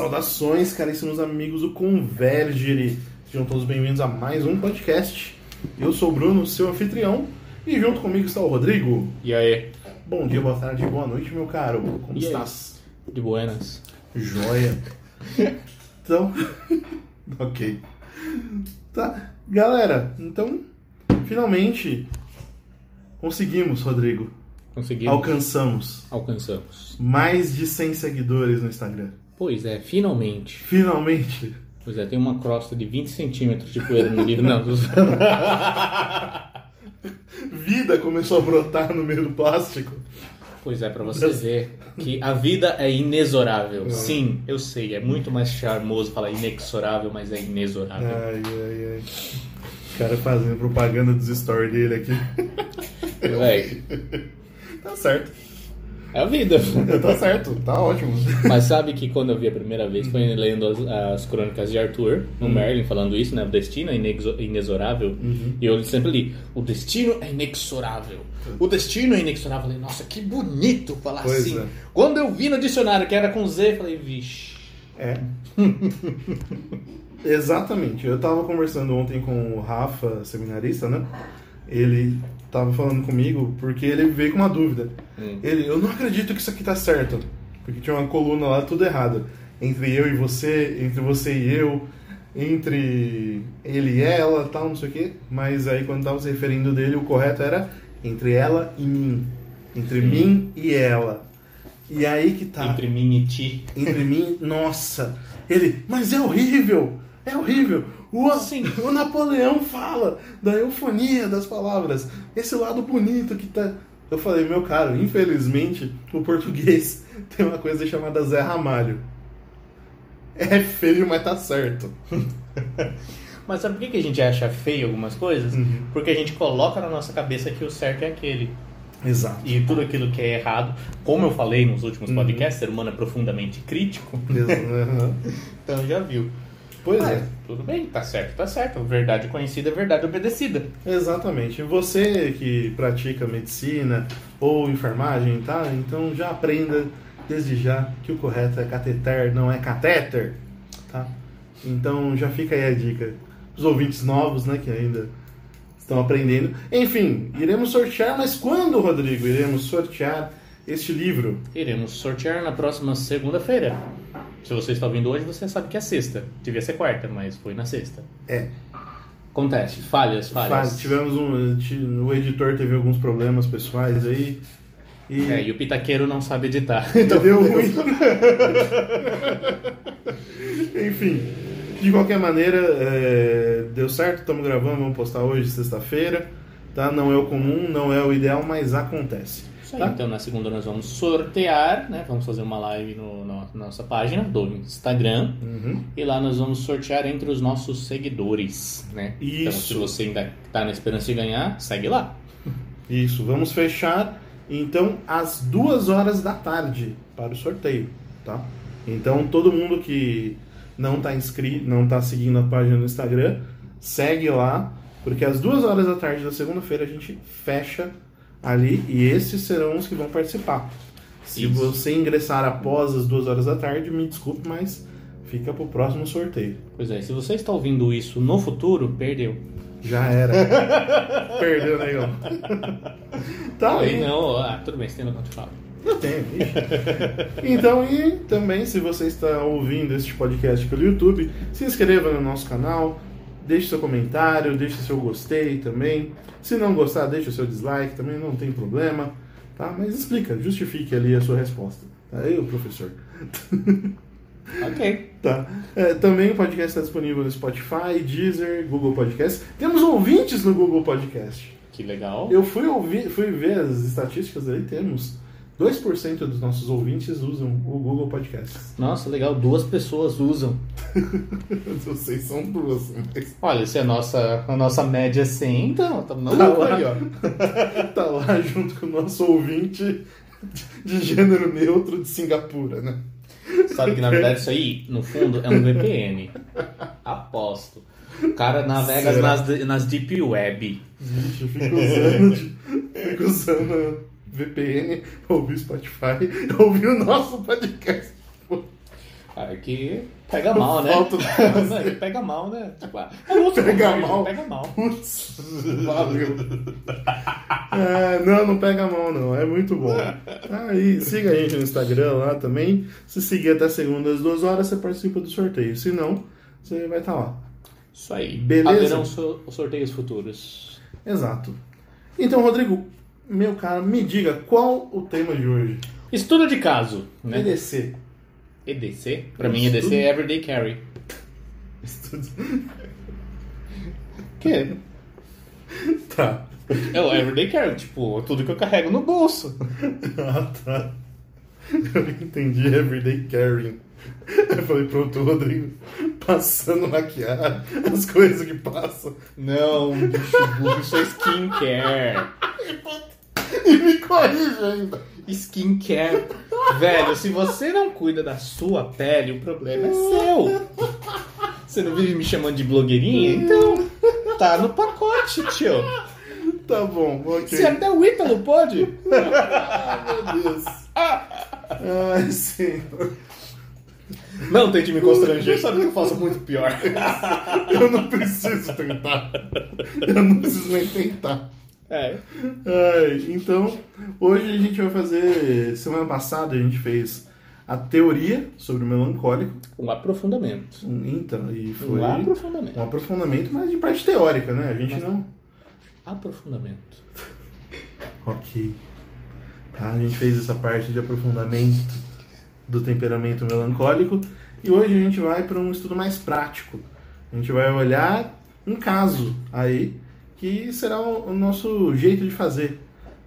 Saudações, caríssimos amigos do Convergere. Sejam todos bem-vindos a mais um podcast. Eu sou o Bruno, seu anfitrião, e junto comigo está o Rodrigo. E aí? Bom dia, boa tarde, boa noite, meu caro. Como E aí? estás? De buenas. Joia. Então, ok. Tá, galera, então, finalmente conseguimos, Rodrigo. Conseguimos. Alcançamos Alcançamos. mais de 100 seguidores no Instagram. Pois é, finalmente. Finalmente. Pois é, tem uma crosta de 20 centímetros de poeira no livro. Não, zoando. Vida começou a brotar no meio do plástico. Pois é, pra você ver que a vida é inexorável. Sim, eu sei, é muito mais charmoso falar inexorável, mas é inexorável. Ai, ai, ai. O cara fazendo propaganda dos stories dele aqui. Véi, Tá certo. É a vida. Tá certo, tá ótimo. Mas sabe que quando eu vi a primeira vez foi lendo as, as crônicas de Arthur, no Merlin, falando isso, né? O destino é inexo- inexorável. E eu sempre li: o destino é inexorável. O destino é inexorável. Eu falei, nossa, que bonito falar Pois assim. é. Quando eu vi no dicionário que era com Z, eu falei, vixe. É. Exatamente. Eu tava conversando ontem com o Rafa, seminarista, né? Ele tava falando comigo porque ele veio com uma dúvida. Hum. Ele, eu não acredito que isso aqui tá certo. Porque tinha uma coluna lá tudo errado. Entre eu e você, entre você e eu, entre ele e ela, tal, não sei o quê. Mas aí quando tava se referindo dele, o correto era entre ela e mim. Entre Sim. mim e ela. E aí que tá Entre mim e ti. entre mim, nossa. Ele, mas é horrível, é horrível. O, Sim. o Napoleão fala da eufonia das palavras, esse lado bonito que tá. Eu falei, meu caro, infelizmente o português tem uma coisa chamada Zé Ramalho. É feio, mas tá certo. Mas sabe por que a gente acha feio algumas coisas? Uhum. Porque a gente coloca na nossa cabeça que o certo é aquele. Exato. E tudo aquilo que é errado, como eu falei nos últimos Uhum. podcasts, ser humano é profundamente crítico. Exa- aham. Então já viu. Pois Mas, é. Tudo bem, tá certo, tá certo. Verdade conhecida é verdade obedecida. Exatamente. Você que pratica medicina ou enfermagem, tá? Então já aprenda desde já que o correto é cateter, não é catéter, tá? Então já fica aí a dica. Os ouvintes novos, né, que ainda estão aprendendo. Enfim, iremos sortear, mas quando, Rodrigo, iremos sortear este livro? Iremos sortear na próxima segunda-feira. Se você está ouvindo hoje, você sabe que é sexta. Devia ser quarta, mas foi na sexta. É, Acontece, falhas, falhas. faz- tivemos um. O editor teve alguns problemas pessoais aí. E É, e o pitaqueiro não sabe editar. Então deu ruim. Enfim, de qualquer maneira, é, deu certo, estamos gravando, vamos postar hoje, sexta-feira. Tá? Não é o comum, não é o ideal, mas acontece. Tá? Então na segunda nós vamos sortear, né? Vamos fazer uma live no, na nossa página do Instagram. Uhum. E lá nós vamos sortear entre os nossos seguidores, né? Então Isso. se você ainda tá na esperança de ganhar, segue lá. Isso, vamos fechar então às duas horas da tarde para o sorteio, tá? Então todo mundo que não está inscrito, não está seguindo a página no Instagram, segue lá, porque às duas horas da tarde da segunda-feira a gente fecha ali e esses serão os que vão participar. Se Isso. você ingressar após as duas horas da tarde, me desculpe, mas fica pro próximo sorteio. Pois é, se você está ouvindo isso no futuro, perdeu. Já era. Perdeu, negão. tá Aí não, ah, tudo bem, você tem no quanto fala. Eu tenho. ixi. Então, e também, se você está ouvindo este podcast pelo YouTube, se inscreva no nosso canal, deixe seu comentário, deixe seu gostei também. Se não gostar, deixe o seu dislike, também não tem problema. Tá? Mas explica, justifique ali a sua resposta. Tá? Eu, professor. Ok. Tá. É, também o podcast está disponível no Spotify, Deezer, Google Podcast. Temos ouvintes no Google Podcast. Que legal. Eu fui, ouvir, fui ver as estatísticas aí, temos 2% dos nossos ouvintes usam o Google Podcast. Nossa, legal, duas pessoas usam. Sei, são duas. mas Olha, se a nossa, a nossa média é 100, então, estamos na Tá lá. aí, ó. Tá lá junto com o nosso ouvinte de gênero neutro de Singapura, né? Sabe que na verdade isso aí, no fundo, é um VPN. Aposto. O cara navega nas, nas deep web. Vixe, eu fico usando, fico usando VPN, ouvir Spotify, ouvir o nosso podcast. Ah, é que pega mal, né? Não, pega mal, né? Tipo, ah, é Pega conversa, mal. Pega mal. Putz, valeu. É, não, não pega mão, não. É muito bom. Aí, siga a gente no Instagram lá também. Se seguir até segunda às duas horas, você participa do sorteio. Se não, você vai estar lá. Isso aí. Beleza. Haverão so- sorteios futuros. Exato. Então, Rodrigo, meu cara, me diga qual o tema de hoje? Estudo de caso, né? EDC. EDC? Pra mim, EDC é Everyday Carry. Que? Tá. É o Everyday Carry, tipo, tudo que eu carrego no bolso. Ah, tá. Eu entendi everyday carrying. Eu falei, pronto, o Rodrigo passando maquiagem, as coisas que passam. Não, bicho burro, isso é skincare. Me corrige ainda. Skincare. Velho, se você não cuida da sua pele, o problema é seu. Você não vive me chamando de blogueirinha? Então, tá no pacote, tio. Tá bom, ok. Se até o Ítalo pode. Ah, meu Deus. Ai, senhor. Não tente me constranger, sabe que eu faço muito pior. Eu não preciso tentar. Eu não preciso nem tentar. É. Então, hoje a gente vai fazer. Semana passada a gente fez a teoria sobre o melancólico. Um aprofundamento. Então, e foi Um aprofundamento. um aprofundamento, mas de parte teórica, né? A gente não. Aprofundamento. Ok. Tá, a gente fez essa parte de aprofundamento do temperamento melancólico e hoje a gente vai para um estudo mais prático. A gente vai olhar um caso aí que será o o nosso jeito de fazer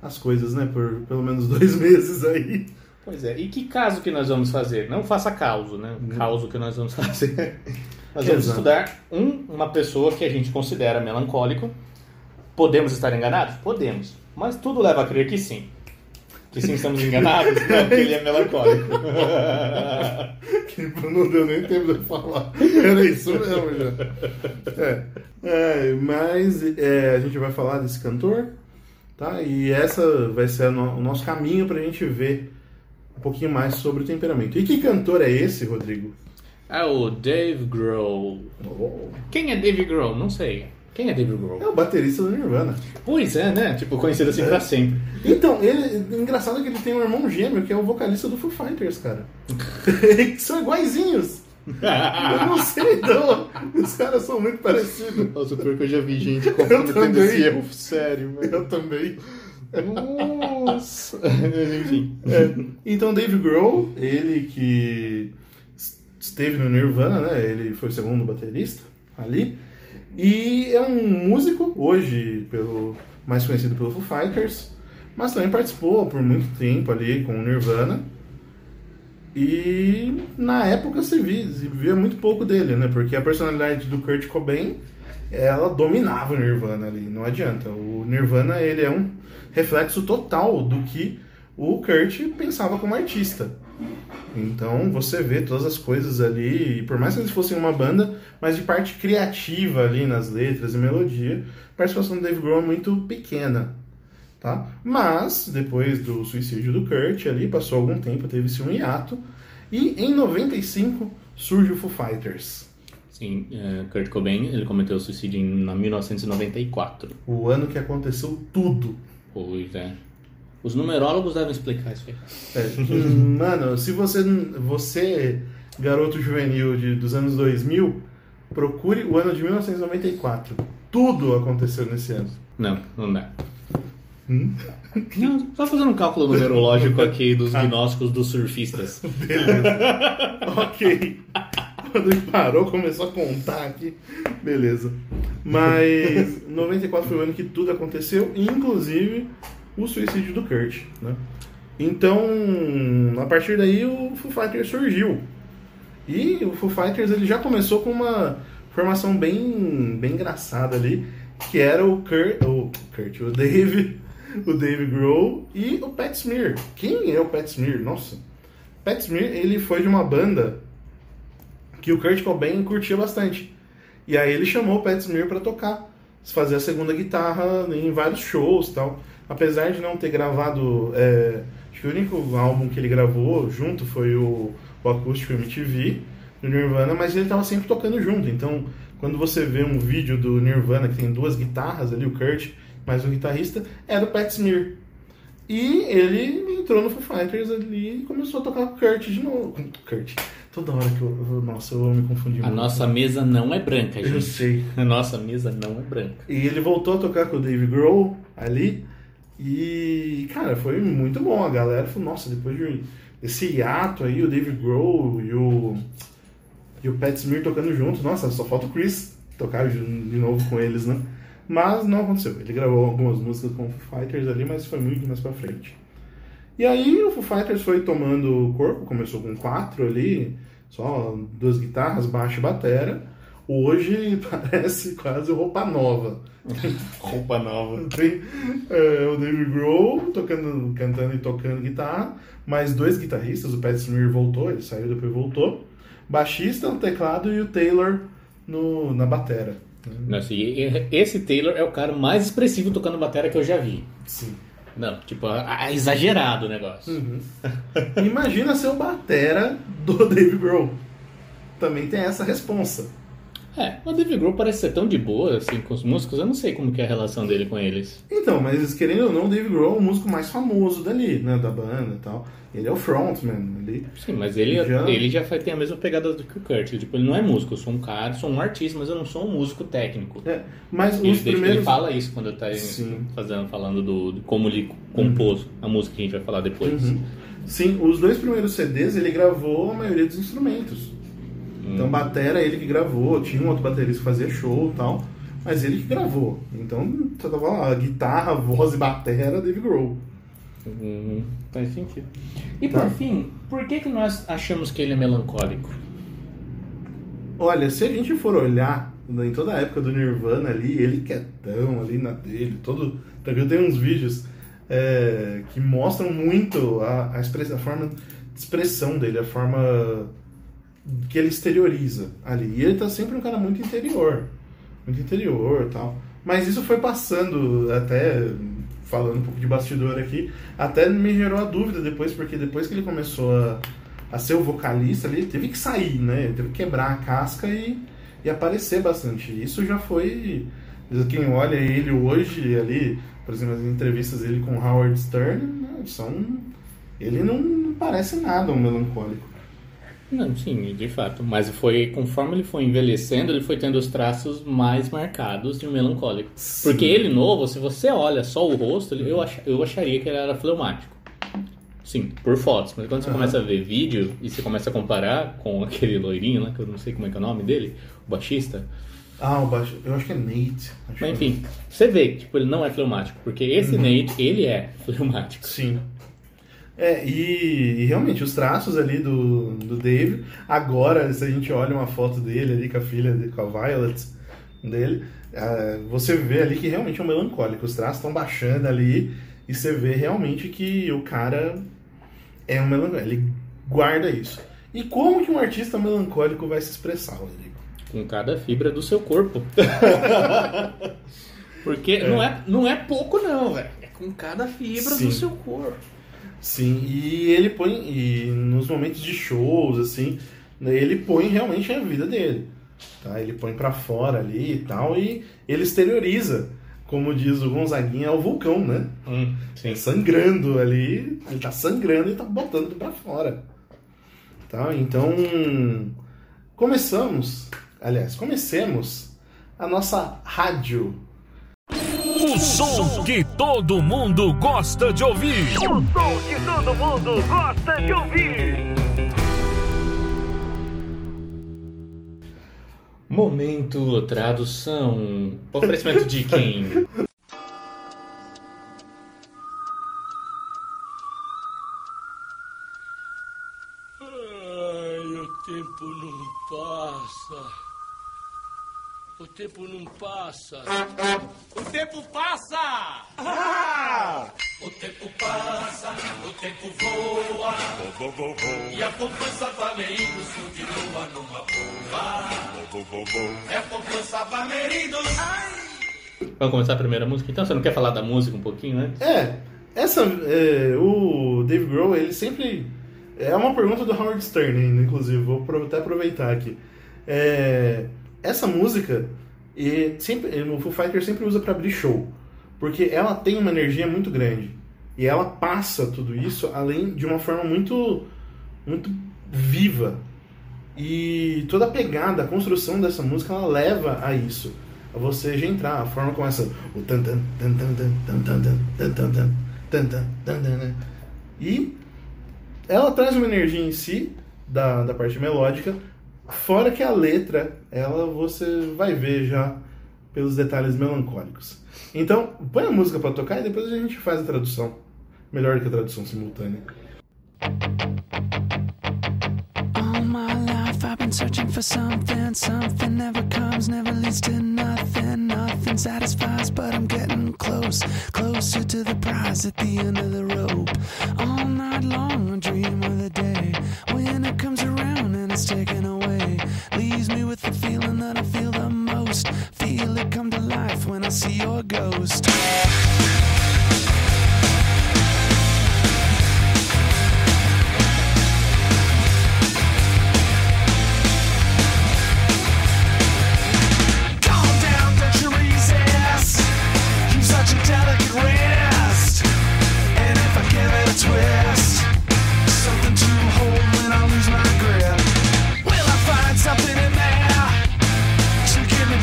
as coisas, né? Por pelo menos dois meses aí. Pois é, e que caso que nós vamos fazer? Não faça causo, né? Causo que nós vamos fazer. Nós vamos Exato. estudar um, uma pessoa que a gente considera melancólico. Podemos estar enganados? Podemos. Mas tudo leva a crer que sim. Que sim, estamos enganados? Não, porque ele é melancólico. Que não deu nem tempo de falar. Era isso mesmo já. É. É, mas é, a gente vai falar desse cantor, tá? E essa vai ser a no- o nosso caminho pra gente ver um pouquinho mais sobre o temperamento. E que cantor é esse, Rodrigo? É o Dave Grohl. Quem é Dave Grohl? Não sei. Quem é Dave Grohl? É o baterista do Nirvana. Pois é, né? Tipo, conhecido assim pra sempre. Então, ele, engraçado que ele tem um irmão gêmeo que é o vocalista do Foo Fighters, cara. são iguaizinhos. Eu não sei, não. Os caras são muito parecidos. Nossa, pior que eu já vi gente cometendo esse erro sério, Eu também. Nossa. Enfim. É, Então, Dave Grohl, ele que esteve no Nirvana, né? Ele foi o segundo baterista ali. E é um músico, hoje pelo mais conhecido pelo Foo Fighters, mas também participou por muito tempo ali com o Nirvana. E na época se via, via muito pouco dele, né? Porque a personalidade do Kurt Cobain, ela dominava o Nirvana ali, não adianta. O Nirvana, ele é um reflexo total do que o Kurt pensava como artista. Então você vê todas as coisas ali, e por mais que eles fossem uma banda, mas de parte criativa ali nas letras e melodia, a participação do Dave Grohl é muito pequena. Tá? Mas, depois do suicídio do Kurt ali, passou algum tempo, teve-se um hiato, e em 95 surge o Foo Fighters. Sim, é, Kurt Cobain, ele cometeu suicídio em na 1994. O ano que aconteceu tudo. Pois é. Os numerólogos devem explicar isso aí. É, mano, se você, você, garoto juvenil de, dos anos 2000, procure o ano de 1994. Tudo aconteceu nesse ano. Não, não dá. Hum? Não, só fazendo um cálculo numerológico aqui dos gnósticos dos surfistas. Beleza. ok. Quando ele parou, começou a contar aqui. Beleza. Mas 94 foi o ano que tudo aconteceu, inclusive o suicídio do Kurt. Né? Então, a partir daí, o Foo Fighters surgiu. E o Foo Fighters ele já começou com uma formação bem, bem engraçada ali, que era o Kurt, o Kurt, o Dave, o Dave Grohl e o Pat Smear. Quem é o Pat Smear? Nossa. Pat Smear, ele foi de uma banda que o Kurt Cobain curtia bastante. E aí ele chamou o Pat Smear para tocar, fazer a segunda guitarra em vários shows tal. Apesar de não ter gravado, é, acho que o único álbum que ele gravou junto foi o o acústico MTV do Nirvana, mas ele estava sempre tocando junto. Então, quando você vê um vídeo do Nirvana que tem duas guitarras ali, o Kurt mais um guitarrista, era o Pat Smear. E ele entrou no Foo Fighters ali e começou a tocar com o Kurt de novo. Kurt. Toda hora que eu. Nossa, eu me confundir A muito. nossa mesa não é branca, gente. Eu sei. A nossa mesa não é branca. E ele voltou a tocar com o Dave Grohl ali. E, cara, foi muito bom. A galera falou, nossa, depois de esse hiato aí, o Dave Grohl e o, e o Pat Smear tocando juntos. Nossa, só falta o Chris tocar de novo com eles, né? Mas não aconteceu. Ele gravou algumas músicas com o Foo Fighters ali, mas foi muito mais pra frente. E aí o Foo Fighters foi tomando corpo, começou com quatro ali, só duas guitarras, baixo e batera. Hoje parece quase roupa nova. roupa nova. Tem é, o David Grohl tocando, cantando e tocando guitarra, mais dois guitarristas, o Pat Smear voltou, ele saiu depois voltou. Baixista no teclado e o Taylor no, na batera. Nossa, esse Taylor é o cara mais expressivo tocando bateria que eu já vi. Sim. Não, tipo, é exagerado o negócio. Uhum. Imagina ser o batera do Dave Grohl. Também tem essa responsa. É, o Dave Grohl parece ser tão de boa, assim, com os músicos, eu não sei como que é a relação dele com eles. Então, mas querendo ou não, o Dave Grohl é o músico mais famoso dali, né, da banda e tal. Ele é o frontman ali. Sim, mas ele já, ele já tem a mesma pegada do que o Kurt. Tipo, ele não é músico, eu sou um cara, sou um artista, mas eu não sou um músico técnico. É, mas ele, os primeiros... ele fala isso quando está fazendo, falando do, de como ele compôs uhum. a música que a gente vai falar depois. Uhum. Sim, os dois primeiros CDs ele gravou a maioria dos instrumentos. Hum. Então, batera ele que gravou, tinha um outro baterista que fazia show e tal, mas ele que gravou. Então, você tava lá, guitarra, voz e batera, Dave Grohl. Uhum. Faz sentido. E por tá. fim, por que, que nós achamos que ele é melancólico? Olha, se a gente for olhar em toda a época do Nirvana ali, ele quietão ali na dele, todo. Eu tenho uns vídeos é, que mostram muito a, a, express, a forma de expressão dele, a forma que ele exterioriza ali. E ele tá sempre um cara muito interior. Muito interior tal. Mas isso foi passando até falando um pouco de bastidor aqui, até me gerou a dúvida depois, porque depois que ele começou a, a ser o vocalista ali, teve que sair, né? Teve que quebrar a casca e, e aparecer bastante. Isso já foi. Quem olha ele hoje ali, por exemplo, as entrevistas dele com Howard Stern, né, são. Ele não parece nada um melancólico. Não, sim, de fato. Mas foi conforme ele foi envelhecendo, ele foi tendo os traços mais marcados de um melancólico. Sim. Porque ele novo, se você olha só o rosto, eu, ach, eu acharia que ele era fleumático. Sim, por fotos. Mas quando você uhum. começa a ver vídeo e você começa a comparar com aquele loirinho lá, que eu não sei como é que é o nome dele, o baixista. Ah, o baixista. Eu acho que é Nate. Mas enfim, você vê que tipo, ele não é fleumático. Porque esse uhum. Nate, ele é fleumático. Sim. É, e, e, realmente os traços ali do, do Dave, agora, se a gente olha uma foto dele ali com a filha, dele, com a Violet dele, uh, você vê ali que realmente é um melancólico. Os traços estão baixando ali e você vê realmente que o cara é um melancólico, ele guarda isso. E como que um artista melancólico vai se expressar, Rodrigo? Com cada fibra do seu corpo. Porque é. Não, é, não é pouco, não, velho. É com cada fibra Sim. do seu corpo. Sim, e ele põe, e nos momentos de shows, assim, né, ele põe realmente a vida dele. Tá? Ele põe para fora ali e tal, e ele exterioriza. Como diz o Gonzaguinha, é o vulcão, né? Hum, sim. Sangrando ali, ele tá sangrando e tá botando para fora. Tá? Então, começamos, aliás, comecemos a nossa rádio som que todo mundo gosta de ouvir. O som que todo mundo gosta de ouvir. Momento tradução. Oferecimento de quem? tempo não passa. O tempo passa! Ah! O tempo passa, o tempo voa. Vou, vou, vou, e a poupança Bamerindos continua numa boa. É a poupança Bamerindos. Vamos começar a primeira música então? Você não quer falar da música um pouquinho antes? É, essa, é, o Dave Grohl, ele sempre É uma pergunta do Howard Stern, inclusive, vou até aproveitar aqui. É, essa música, e sempre, o Foo Fighters sempre usa para abrir show, porque ela tem uma energia muito grande. E ela passa tudo isso além de uma forma muito, muito viva. E toda a pegada, a construção dessa música, ela leva a isso. A você já entrar, a forma como essa. O tan tan tan tan tan tan tan tan tan tan tan tan né? E ela traz uma energia em si, da, da parte melódica, fora que a letra, ela você vai ver já pelos detalhes melancólicos. Então, põe a música pra tocar e depois a gente faz a tradução. Melhor que a tradução simultânea. Searching for something. Something never comes, never leads to nothing. Nothing satisfies, but I'm getting close. Closer to the prize at the end of the rope. All night long I dream of the day when it comes around and it's taken Feel it come to life when I see your ghost.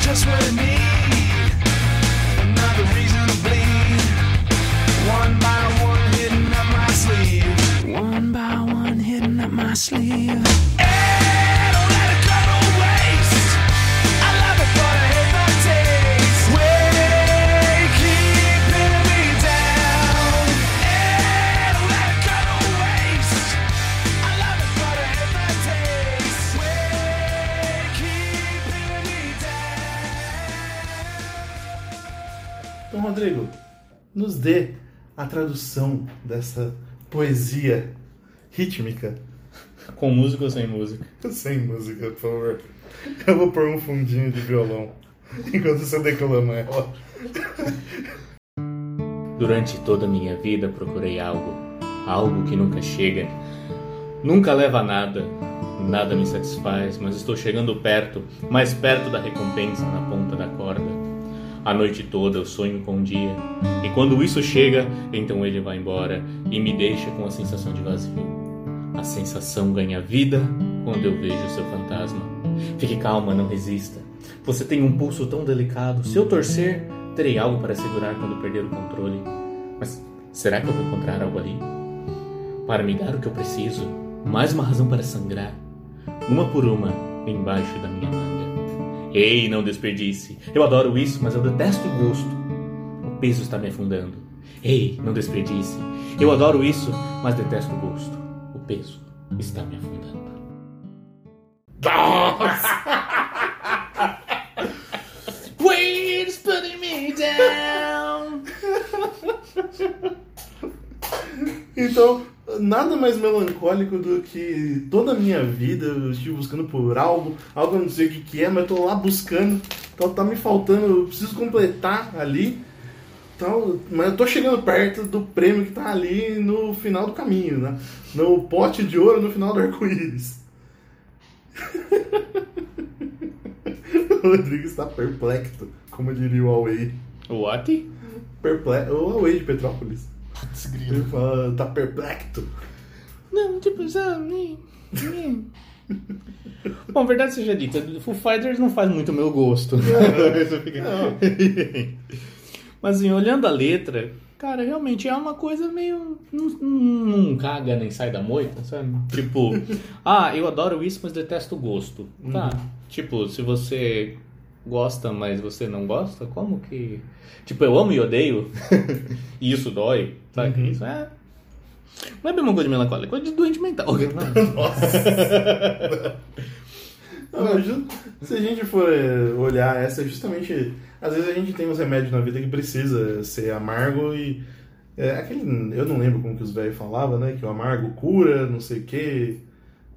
Just what I need? Another reason to bleed. One by one, hidden up my sleeve. One by one, hidden up my sleeve. Então, Rodrigo, nos dê a tradução dessa poesia rítmica. Com música ou sem música? Sem música, por favor. Eu vou pôr um fundinho de violão enquanto você declama ela. Durante toda a minha vida procurei algo, algo que nunca chega, nunca leva a nada, nada me satisfaz, mas estou chegando perto, mais perto da recompensa na ponta da corda. A noite toda eu sonho com um dia, e quando isso chega, então ele vai embora e me deixa com a sensação de vazio. A sensação ganha vida quando eu vejo seu fantasma. Fique calma, não resista. Você tem um pulso tão delicado. Se eu torcer, terei algo para segurar quando perder o controle. Mas será que eu vou encontrar algo ali? Para me dar o que eu preciso, mais uma razão para sangrar. Uma por uma, embaixo da minha manga. Ei, não desperdice. Eu adoro isso, mas eu detesto o gosto. O peso está me afundando. Ei, não desperdice. Eu adoro isso, mas detesto o gosto. O peso está me afundando. Weight's putting me down. Então, nada mais melancólico do que toda a minha vida eu estive buscando por algo, algo eu não sei o que, que é, mas eu tô lá buscando, então tá me faltando, eu preciso completar ali. Então, mas eu tô chegando perto do prêmio que tá ali no final do caminho, né? No pote de ouro no final do arco-íris. o Rodrigo está perplexo, como diria o Huawei. What? Perplexo. O Huawei de Petrópolis. Ele fala, tá perplexo. Não, tipo, sabe? Bom, verdade seja dita, Foo Fighters não faz muito o meu gosto. Fica- Mas assim, olhando a letra, cara, realmente é uma coisa meio. Não, não- caga nem sai da moita, sabe? Tipo, ah, eu adoro isso, mas detesto o gosto. Tá. Tipo, se você gosta, mas você não gosta, como que. Tipo, eu amo e odeio, e isso dói, sabe? Isso é. Não é bem uma coisa melancólica, é coisa de doente mental. Não, mas ju- se a gente for eh, olhar essa, justamente. Às vezes a gente tem uns remédios na vida que precisa ser amargo e. É, aquele, eu não lembro como que os velhos falavam, né? Que o amargo cura, não sei o quê.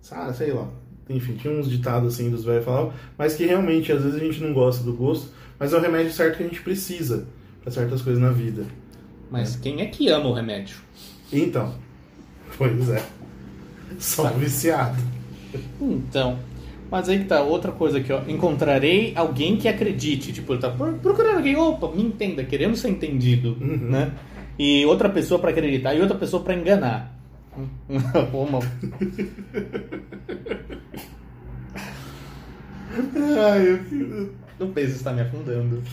Sabe, sei lá. Enfim, tinha uns ditados assim dos velhos falavam, mas que realmente às vezes a gente não gosta do gosto, mas é o remédio certo que a gente precisa para certas coisas na vida. Mas quem é que ama o remédio? Então, pois é. Só viciado. Então, mas aí que tá, outra coisa aqui, ó. Encontrarei alguém que acredite. Tipo, ele tá pro- procurando alguém, opa, me entenda, querendo ser entendido, né? E outra pessoa pra acreditar e outra pessoa pra enganar. Uma... Ai, eu... O peso está me afundando.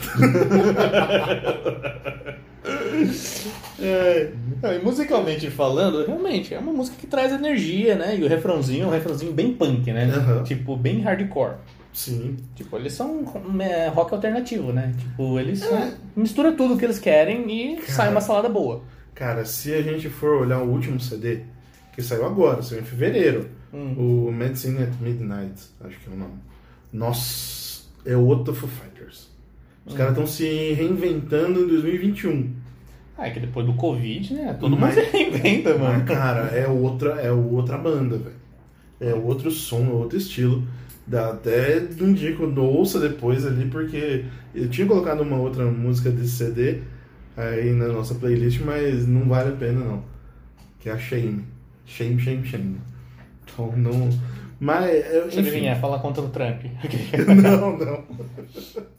Não, e musicalmente falando, realmente, é uma música que traz energia, né? E o refrãozinho é um refrãozinho bem punk, né? Aham. Tipo, bem hardcore. Sim. Tipo, eles são é, rock alternativo, né? Tipo, eles são, mistura tudo que eles querem e sai uma salada boa. Cara, se a gente for olhar o último CD, que saiu agora, saiu em fevereiro, o Medicine at Midnight, acho que é o nome. Nossa, é outro Foo Fighters. Os caras estão se reinventando em 2021. Ah, é que depois do Covid, né? Todo Mas- mundo se reinventa, mano. Cara, é outra, é outra banda, velho. É outro som, é outro estilo. Dá até indico, ouça depois ali, porque eu tinha colocado uma outra música desse CD aí na nossa playlist, mas não vale a pena não. Que é a Shame. Shame, Shame, Shame. Então não. Mas. é, Deixa eu adivinhar, falar contra o Trump. Não, não.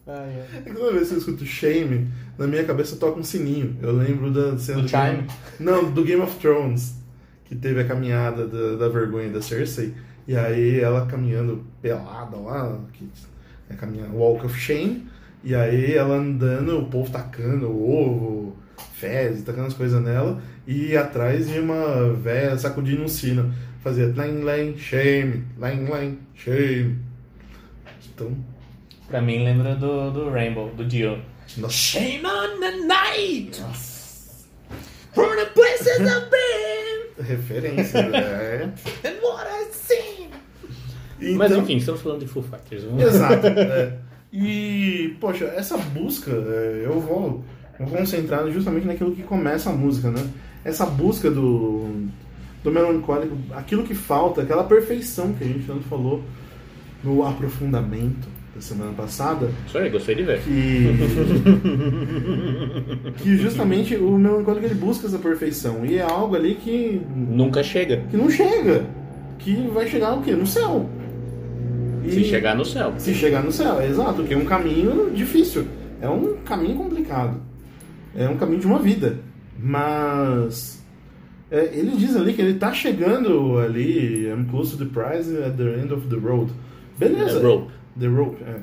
Ai, ai. É que toda vez que eu escuto Shame, na minha cabeça toca um sininho. Eu lembro da cena Do Chime? Não, do Game of Thrones. Que teve a caminhada da, da vergonha da Cersei. E aí ela caminhando pelada lá, que é caminhando Walk of Shame. E aí ela andando, o povo tacando ovo, fezes, tacando as coisas nela. E atrás de uma véia sacudindo um sino. Fazia line, line, shame, line, line, shame. Então, Pra mim, lembra do, do Rainbow, do Dio. nossa. Shame on the night! From the places I've been Referência, é. and what I've seen! Então, Mas enfim, estamos falando de Foo Fighters. Vamos... Exato. é. E, poxa, essa busca, é, eu vou, vou concentrar justamente naquilo que começa a música, né? Essa busca do, do melancólico, aquilo que falta, aquela perfeição que a gente tanto falou no aprofundamento da semana passada, Isso aí, gostei de ver. que, que justamente o melancólico ele busca essa perfeição. E é algo ali que Nunca chega. que não chega. Que vai chegar o quê? No céu. E- Se chegar no céu. Se chegar no céu, é exato, que é um caminho difícil. É um caminho complicado. É um caminho de uma vida. Mas. é, ele diz ali que ele tá chegando ali. I'm close to the prize at the end of the road. Beleza. The rope. The rope, é.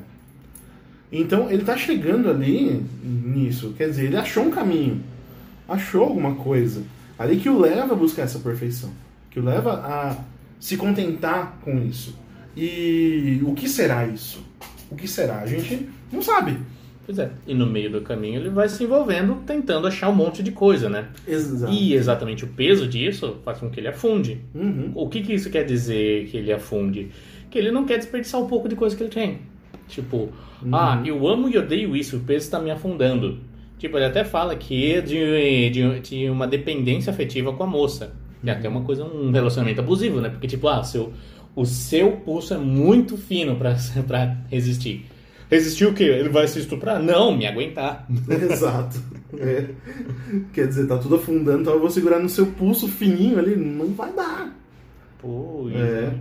Então ele tá chegando ali nisso. Quer dizer, ele achou um caminho. Achou alguma coisa. Ali que o leva a buscar essa perfeição. Que o leva a se contentar com isso. E o que será isso? O que será? A gente não sabe. Pois é. E no meio do caminho ele vai se envolvendo, tentando achar um monte de coisa, né? Exato. E exatamente o peso disso faz com que ele afunde. Uhum. O que, que isso quer dizer que ele afunde? Que ele não quer desperdiçar um pouco de coisa que ele tem. Tipo, ah, eu amo e odeio isso, o peso está me afundando. Tipo, ele até fala que é de, de, de uma dependência afetiva com a moça. E até uma coisa, um relacionamento abusivo, né? Porque, tipo, ah, seu, o seu pulso é muito fino pra, pra resistir. Resistir o quê? Ele vai se estuprar? Não, me aguentar. Exato. É. Quer dizer, tá tudo afundando, então eu vou segurar no seu pulso fininho ali. Não vai dar. Pô, É.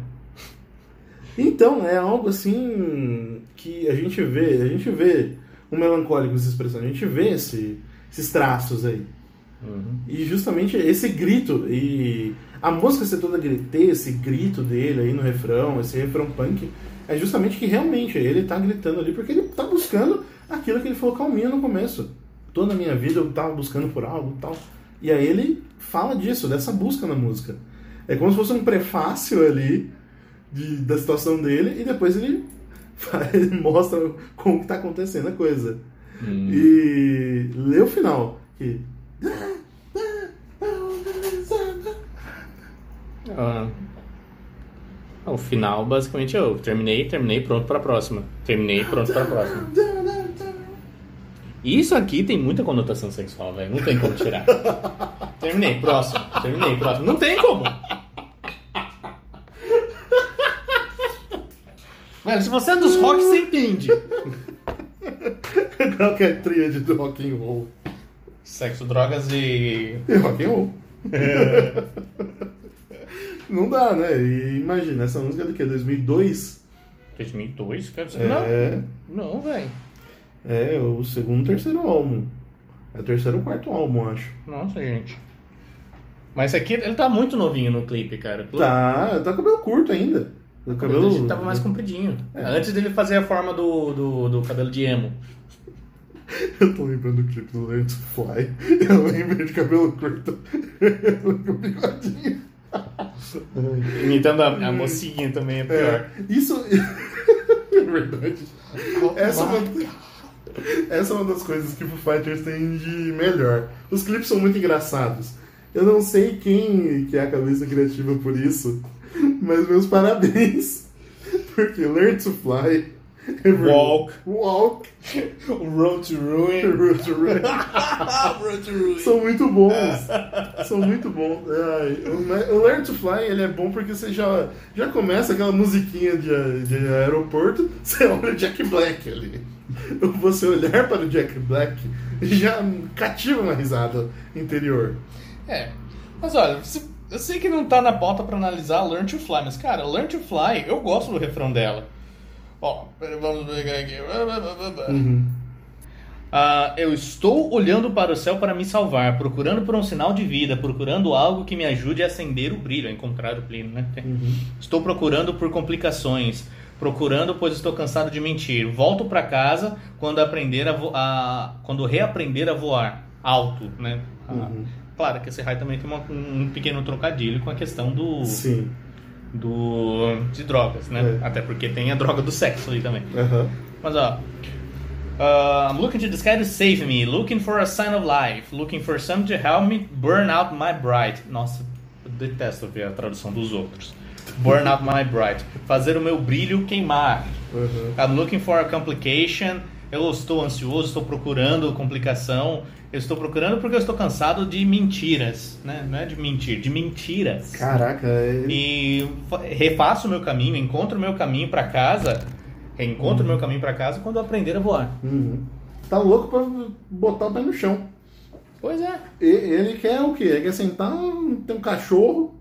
Então, é algo assim que a gente vê, a gente vê o melancólico se expressando, a gente vê esse- esses traços aí. E justamente esse grito, e a música ser toda griter, esse grito dele aí no refrão, esse refrão punk, é justamente que realmente ele tá gritando ali porque ele tá buscando aquilo que ele falou calminha no começo. Toda a minha vida eu tava buscando por algo e tal. E aí ele fala disso, dessa busca na música. É como se fosse um prefácio ali de- da situação dele e depois ele faz- mostra como que tá acontecendo a coisa. E lê o final. Que... Ah, o final, basicamente, eu terminei, terminei, pronto pra próxima. Terminei, pronto pra próxima. Isso aqui tem muita conotação sexual, velho. Não tem como tirar. Terminei, próximo. Terminei, próximo. Não tem como. Velho, se você é dos rock, você entende. Qual que é a tríade do rock and roll? Sexo, drogas e. É rock and roll. Não dá, né? E imagina, essa música é do que? 2002? 2002? Quer dizer, É, não. Não, velho. é o segundo, terceiro álbum. É o terceiro ou quarto álbum, acho. Nossa, gente. Mas esse aqui, ele tá muito novinho no clipe, cara. Tá, tá com cabelo curto ainda. O cabelo Ele tava mais compridinho. É. Antes dele fazer a forma do, do, do cabelo de emo. Eu tô lembrando do clipe do Learn to Fly. Eu lembro de cabelo curto. com bigodinho. Imitando a, a mocinha também é pior. É, isso. é verdade. Essa é, uma, essa é uma das coisas que o Foo Fighters tem de melhor. Os clipes são muito engraçados. Eu não sei quem que é a cabeça criativa por isso, mas meus parabéns. Porque Learn to Fly. É Walk. Walk. Road to Ruin. Road to Ruin. Road to Ruin. São muito bons. São muito bons. Ai, o, Learn to Fly ele é bom porque você já, já começa aquela musiquinha de, de aeroporto, você olha o Jack Black ali. Você olhar para o Jack Black já cativa uma risada interior. É. Mas olha, eu sei que não tá na pauta pra analisar Learn to Fly, mas cara, Learn to Fly, eu gosto do refrão dela. Ó, vamos pegar aqui. Ah, eu estou olhando para o céu para me salvar, procurando por um sinal de vida, procurando algo que me ajude a acender o brilho, a encontrar o brilho, né? Estou procurando por complicações, procurando pois estou cansado de mentir. Volto para casa quando aprender a, vo- a- quando reaprender a voar alto, né? Ah, Claro que esse raio também tem uma- um pequeno trocadilho com a questão do, Sim. Do de drogas, né? É. Até porque tem a droga do sexo ali também. Mas ó. uh, I'm looking to the sky to save me, looking for a sign of life, looking for something to help me burn out my bright. Nossa, eu detesto ver a tradução dos outros. Burn out my bright. Fazer o meu brilho queimar. Uhum. I'm looking for a complication. Eu estou ansioso, estou procurando complicação. Eu estou procurando porque eu estou cansado de mentiras, né? Não é de mentir, de mentiras. Caraca, é... E fa- refaço o meu caminho, encontro o meu caminho para casa, reencontro o meu caminho para casa quando aprender a voar. Uhum. Tá louco pra botar o pé no chão. Pois é. E- ele quer o quê? Ele quer sentar, tem um cachorro.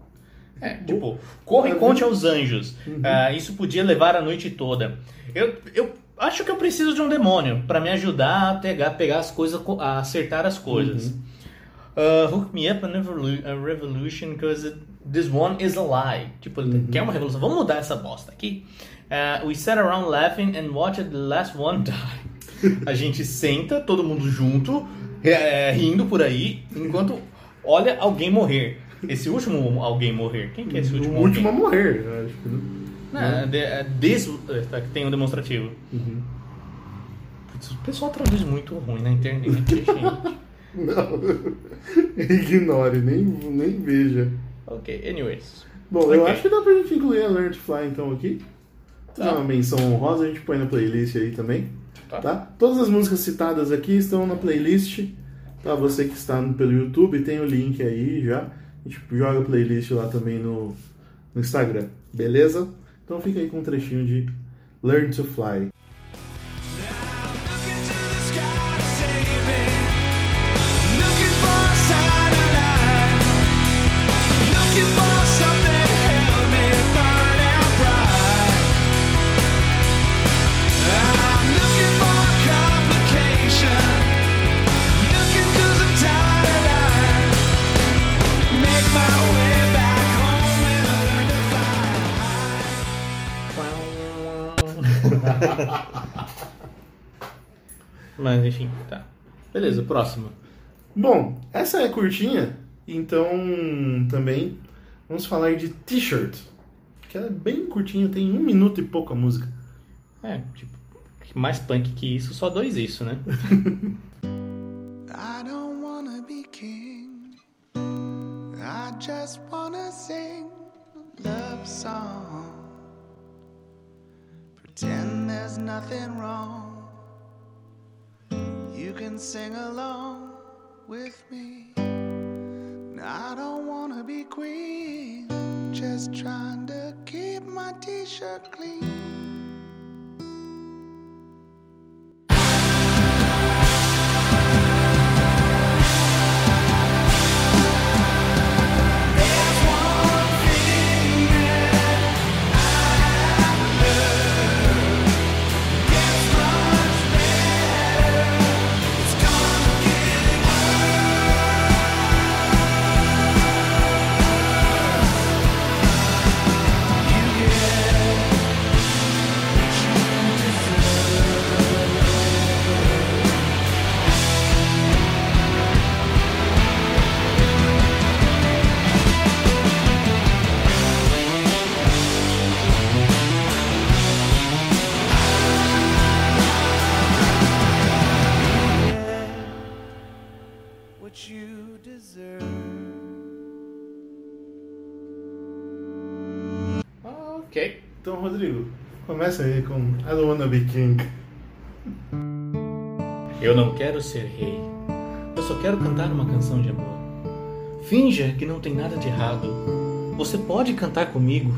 É, tipo, corra e conte aos anjos. Ah, isso podia levar a noite toda. Eu, eu acho que eu preciso de um demônio para me ajudar a pegar, pegar as coisas, co- a acertar as coisas. Uh, hook me up a, a revolution because this one is a lie. Tipo, ele quer uma revolução. Vamos mudar essa bosta aqui. Uh, we sat around laughing and watched the last one die. a gente senta, todo mundo junto, é, rindo por aí, enquanto olha alguém morrer. Esse último alguém morrer. Quem que é esse último o último a alguém? morrer, eu acho que. Né? Não, de- é, é, tá, que tem um demonstrativo. Putz, o pessoal traduz muito ruim na internet, gente. Não. Ignore, nem, nem veja. ok, anyways. Bom, eu Ok. acho que dá pra gente incluir a Learn to Fly então aqui. Tá. uma menção honrosa, a gente põe na playlist aí também. Tá. Tá. Todas as músicas citadas aqui estão na playlist. Tá? Você que está pelo YouTube, tem o link aí já. A gente joga a playlist lá também no, no Instagram. Beleza? Então fica aí com um trechinho de Learn to Fly. Mas enfim, tá. Beleza, próximo. Bom, essa é curtinha, então também vamos falar de T-shirt. Que ela é bem curtinha, tem um minuto e pouco a música. É, tipo, mais punk que isso, só dois isso, né? I don't wanna be king. I just wanna sing a love song. Pretend there's nothing wrong. You can sing along with me. I don't wanna be queen. Just trying to keep my t shirt clean. Então, Rodrigo, começa aí com I Don't Wanna Be King. Eu não quero ser rei. Eu só quero cantar uma canção de amor. Finja que não tem nada de errado. Você pode cantar comigo.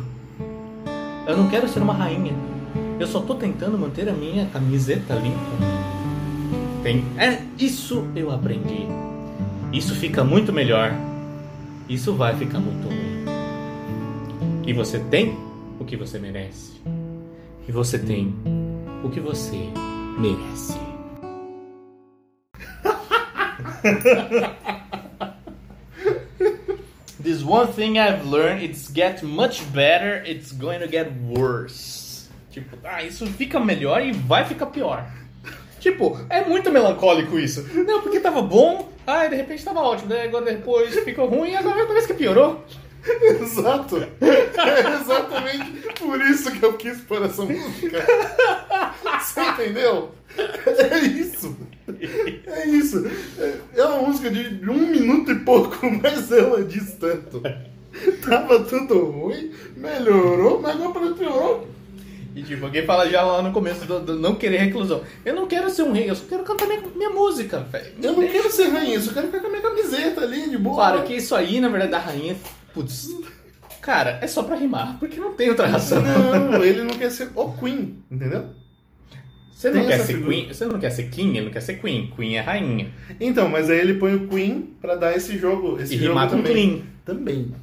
Eu não quero ser uma rainha. Eu só tô tentando manter a minha camiseta limpa. Tem. É, isso eu aprendi. Isso fica muito melhor. Isso vai ficar muito ruim. E você tem o que você merece. E você tem o que você merece. This one thing I've learned, it's get much better, it's going to get worse. Tipo, ah, isso fica melhor e vai ficar pior. Tipo, é muito melancólico isso. Não, porque tava bom, ai, de repente tava ótimo, daí agora depois ficou ruim agora parece que piorou. Exato. É exatamente por isso que eu quis pôr essa música. Você entendeu? É isso. É isso. É uma música de um minuto e pouco, mas ela diz tanto. Tava tudo ruim, melhorou, mas agora piorou. E tipo, alguém fala já lá no começo do, do não querer reclusão. Eu não quero ser um rei, eu só quero cantar minha, minha música, velho. Eu não quero ser rainha, eu só quero ficar com a minha camiseta ali, de boa. Claro que isso aí, na verdade, da rainha, putz, cara, é só pra rimar, porque não tem outra razão. Não, ele não quer ser o Queen, entendeu? Você não quer ser figura. queen, você não quer ser king, ele não quer ser queen. Queen é rainha. Então, mas aí ele põe o Queen pra dar esse jogo. Esse E jogo rimar com também. clean. Também.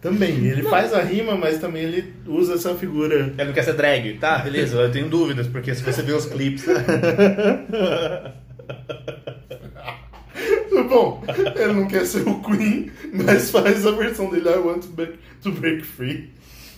Também. Ele faz a rima, mas também ele usa essa figura. Ele não quer ser drag, tá? Beleza, eu tenho dúvidas, porque se você ver os clipes. Bom, ele não quer ser o Queen, mas faz a versão dele I want to break, to break free.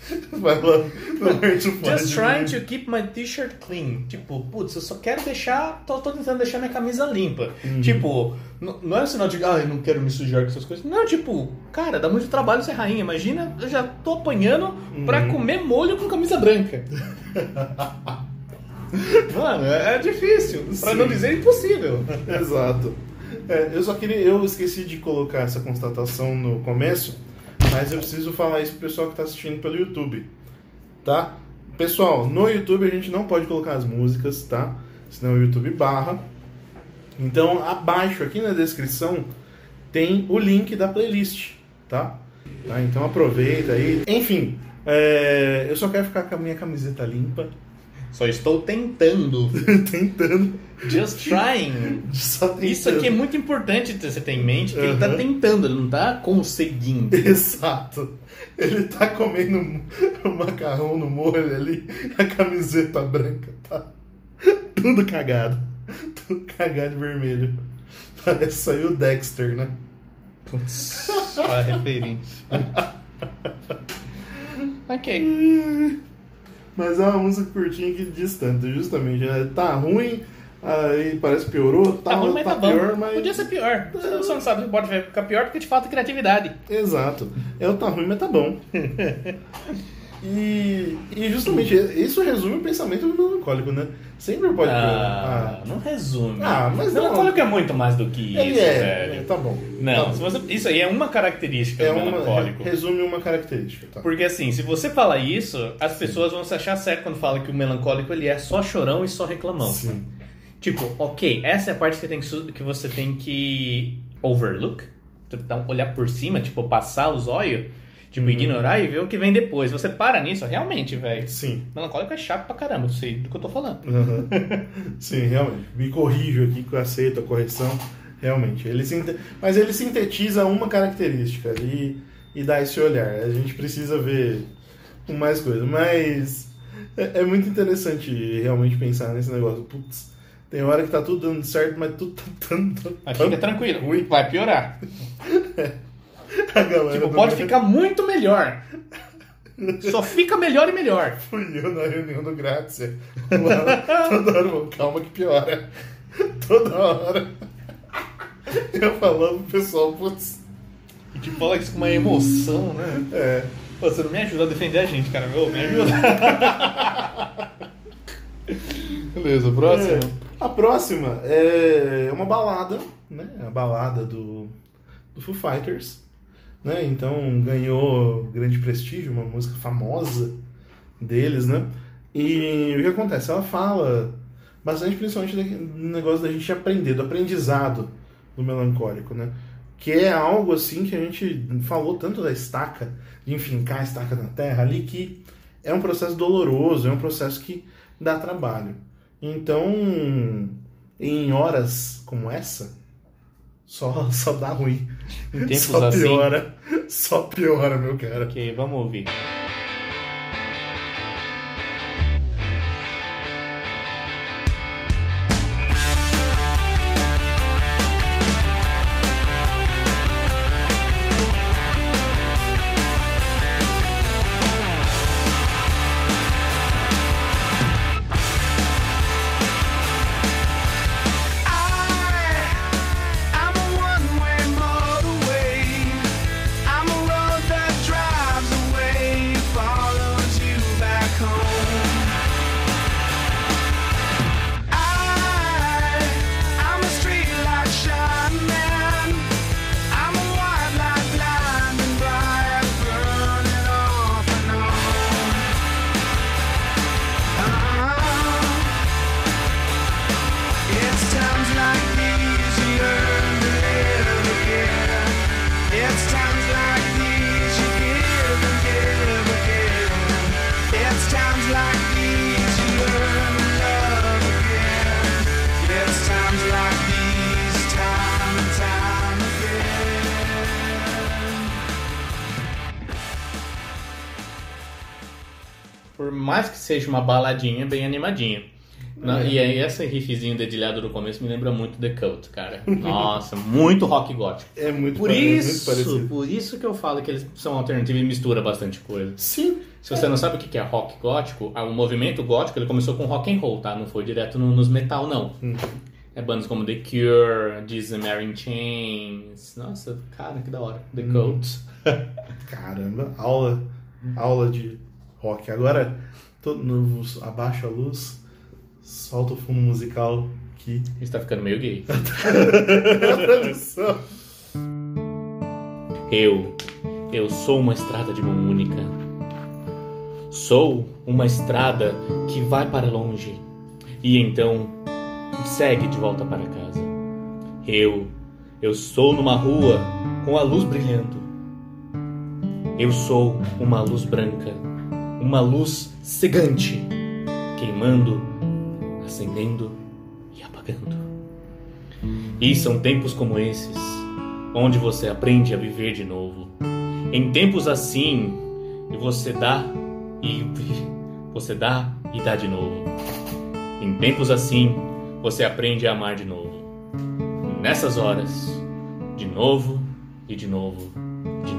Vai lá no Just trying to keep my t-shirt clean. Tipo, putz, eu só quero deixar. Tô, tô tentando deixar minha camisa limpa. Tipo, n- não é um sinal de, ah, eu não quero me sujar com essas coisas. Não, tipo, cara, dá muito trabalho ser rainha. Imagina, eu já tô apanhando pra comer molho com camisa branca. Mano, é, é difícil. Pra Sim. não dizer impossível. Exato. É, eu só queria. Eu esqueci de colocar essa constatação no começo, mas eu preciso falar isso pro pessoal que tá assistindo pelo YouTube. Tá? Pessoal, no YouTube a gente não pode colocar as músicas, tá? Senão o YouTube barra. Então, abaixo aqui na descrição tem o link da playlist, tá? Tá? Então aproveita aí. Enfim, é, eu só quero ficar com a minha camiseta limpa, Só estou tentando. tentando. Just trying. Só tentando. Isso aqui é muito importante você ter em mente que ele tá Aham. tentando, ele não tá conseguindo. Exato. Ele tá comendo um macarrão no molho ali, a camiseta branca tá tudo cagado. Tudo cagado de vermelho. Parece saiu o Dexter, né? Putz, a referência. ok. Mas é uma música curtinha que diz tanto, justamente. né? Tá ruim, aí parece que piorou, tá, Tá ruim, mas tá, bom. pior, mas. Podia ser pior. Você não- você não sabe se pode ficar pior porque te falta criatividade. Exato. É o tá ruim, mas tá bom. E, e justamente isso resume o pensamento do melancólico, né? Sempre pode Ah, piorar. não resume. Ah, mas não. Melancólico é muito mais do que Ah, ele isso, é, velho. tá bom. Não, Tá você- isso aí é uma característica é do uma, melancólico. resume uma característica, tá? Porque assim, se você fala isso, as pessoas vão se achar certo quando fala que o melancólico ele é só chorão e só reclamão. Sim. Tipo, ok, essa é a parte que, tem que, que você tem que overlook, tentar olhar por cima, tipo, passar os olhos, tipo, Uhum. ignorar e ver o que vem depois. Você para nisso, realmente, velho. Sim. Melancólico é chato pra caramba, eu sei do que eu tô falando. Aham. Sim, realmente. Me corrijo aqui que eu aceito a correção. Realmente. Ele sinte- Mas ele sintetiza uma característica e, e dá esse olhar. A gente precisa ver com mais coisa. Mas é, é muito interessante realmente pensar nesse negócio. Putz, tem hora que tá tudo dando certo, mas tudo tá dando. Mas fica tranquilo, ruim. vai piorar. Galera Tipo, pode ficar muito melhor. Só fica melhor e melhor. Fui eu na reunião do Grácia. Lá, toda hora, calma que piora. Toda hora. Eu falando pro pessoal, putz, E tipo, fala isso com uma emoção, né? é. Pô, você não me ajuda a defender a gente, cara. Meu, me ajuda. Beleza, próximo. É. A próxima é uma balada, né? A balada do, do Foo Fighters, né? Então ganhou grande prestígio, uma música famosa deles, né? E o que acontece? Ela fala bastante, principalmente do negócio da gente aprender, do aprendizado do melancólico, né? Que é algo assim que a gente falou tanto da estaca, de enfincar a estaca na terra ali, que é um processo doloroso, é um processo que dá trabalho. Então, em horas como essa, só, só dá ruim. Em tempos só assim. Só piora, meu cara. Ok, vamos ouvir. Mais que seja uma baladinha bem animadinha. Na- E aí, esse riffzinho dedilhado do começo me lembra muito The Cult, cara. Nossa, muito rock gótico. É muito, Por pare- muito isso, parecido. por isso que eu falo que eles são alternativos e mistura bastante coisa. Sim. Se você não sabe o que é rock gótico, ah, o movimento gótico ele começou com rock and roll, tá? Não foi direto no- nos metal, não. É bandas como The Cure, Jesus Mary Chains. Nossa, cara, que da hora. The Cult. Caramba, aula, aula de rock. Agora, todo novo, abaixa a luz, solta o fundo musical aqui. Está ficando meio gay. Tradução. Eu, eu sou uma estrada de mão única. Sou uma estrada que vai para longe e então segue de volta para casa. Eu, eu sou numa rua com a luz brilhando. Eu sou uma luz branca, uma luz cegante, queimando, acendendo e apagando. E são tempos como esses onde você aprende a viver de novo. Em tempos assim, você dá e você dá e dá de novo. Em tempos assim, você aprende a amar de novo. Nessas horas, de novo e de novo, de novo.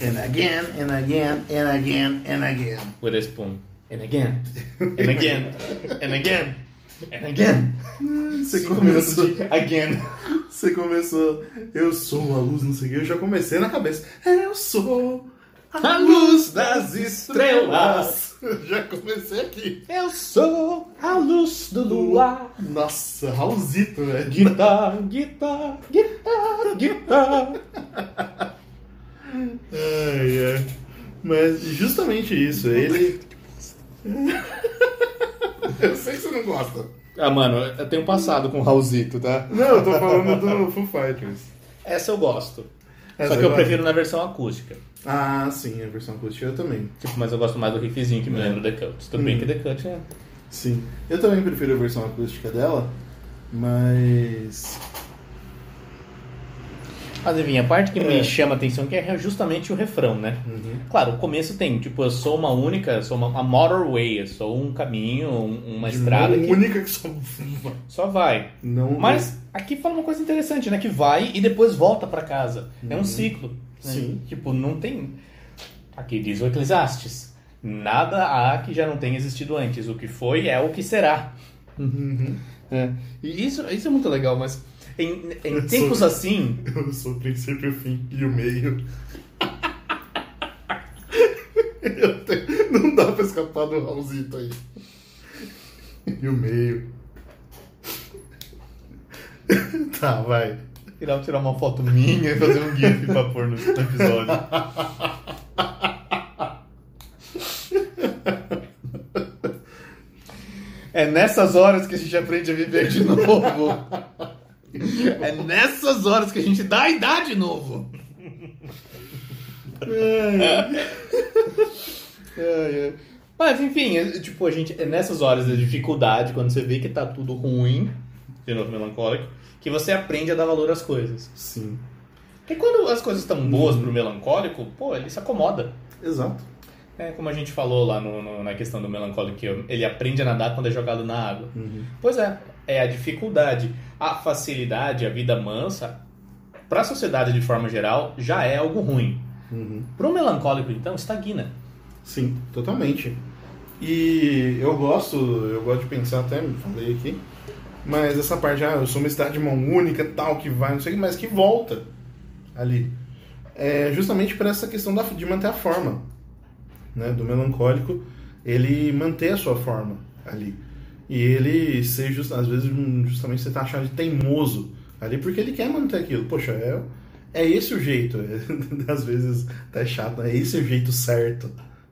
And again, and again, and again, and again. With a spoon. And again, and again, and again, and again. Você começou, de again. você começou, eu sou a luz, não sei o que, eu já comecei na cabeça. Eu sou A luz das estrelas. Já comecei aqui. Eu sou a luz do luar. Nossa, Raulzito, velho. Guitar, guitar, guitar, guitar. Ai, ai. Mas justamente isso, ele. eu sei que você não gosta. Ah, mano, eu tenho passado com o Raulzito, tá? Não, eu tô falando do Foo Fighters. Essa eu gosto. Essa Só que eu prefiro na versão acústica. Ah, sim, a versão acústica eu também. Tipo, mas eu gosto mais do riffzinho que me lembra The Cut. Tudo bem que The Cut é... Sim. Eu também prefiro a versão acústica dela, mas. Enfim, a parte que É. me chama a atenção que é justamente o refrão, né? Claro, o começo tem, tipo, eu sou uma única, sou uma, uma motorway, eu sou um caminho, um- uma estrada Mão que única que só. só vai. Não. Mas aqui fala uma coisa interessante, né? Que vai e depois volta pra casa. É um ciclo. né? Sim. Tipo, não tem. Aqui diz o Eclesiastes. Nada há que já não tenha existido antes. O que foi é o que será. É. E isso, isso é muito legal, mas em, em tempos sou- assim. Eu sou o princípio, o fim e o meio. Tenho- Não dá pra escapar do Raulzito aí. E o meio. Tá, vai. Irá tirar uma foto minha e fazer um gif pra pôr no episódio. É nessas horas que a gente aprende a viver de novo. É nessas horas que a gente dá a idade de novo. Mas enfim, é, tipo, a gente, é nessas horas de dificuldade, quando você vê que tá tudo ruim, de novo melancólico, que você aprende a dar valor às coisas. Sim. Porque quando as coisas estão boas pro melancólico, pô, ele se acomoda. Exato. É como a gente falou lá no- no- na questão do melancólico, que ele aprende a nadar quando é jogado na água. Pois é, é a dificuldade. A facilidade, a vida mansa, para a sociedade de forma geral, já é algo ruim. Para o melancólico, então, estagna. Sim, totalmente. E eu gosto, eu gosto de pensar, até falei aqui, mas essa parte, ah, eu sou uma cidade de mão única, tal, que vai, não sei o que, mas que volta ali. É justamente para essa questão da, de manter a forma, né, do melancólico, ele manter a sua forma ali. E ele ser, just, às vezes, justamente você tá achando de teimoso ali, porque ele quer manter aquilo. Poxa, é, é esse o jeito. às vezes tá chato, é esse o jeito certo.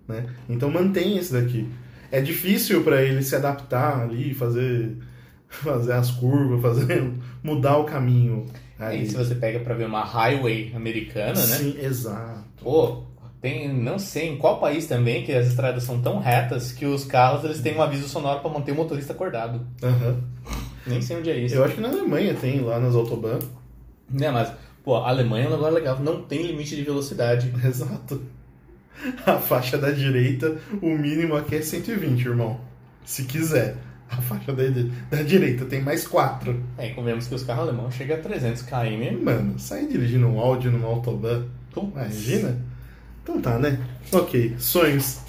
Né? Então mantém esse daqui. É difícil para ele se adaptar ali, fazer, fazer as curvas, fazer mudar o caminho. Aí, Ali. se você pega para ver uma highway americana, né? Sim, exato. Pô, tem, não sei em qual país também que as estradas são tão retas que os carros eles têm um aviso sonoro para manter o motorista acordado. Aham. Nem sei onde é isso. Eu acho que na Alemanha tem lá nas autobahn. Né, mas, pô, a Alemanha é um lugar legal, não tem limite de velocidade. Exato. A faixa da direita, o mínimo aqui é 120, irmão. Se quiser. A faixa da, da direita tem mais 4. É, convenhamos que os carros alemães chegam a 300 km. Mano, sair dirigindo um áudio numa autobahn. Imagina? Então tá, né? Ok, sonhos.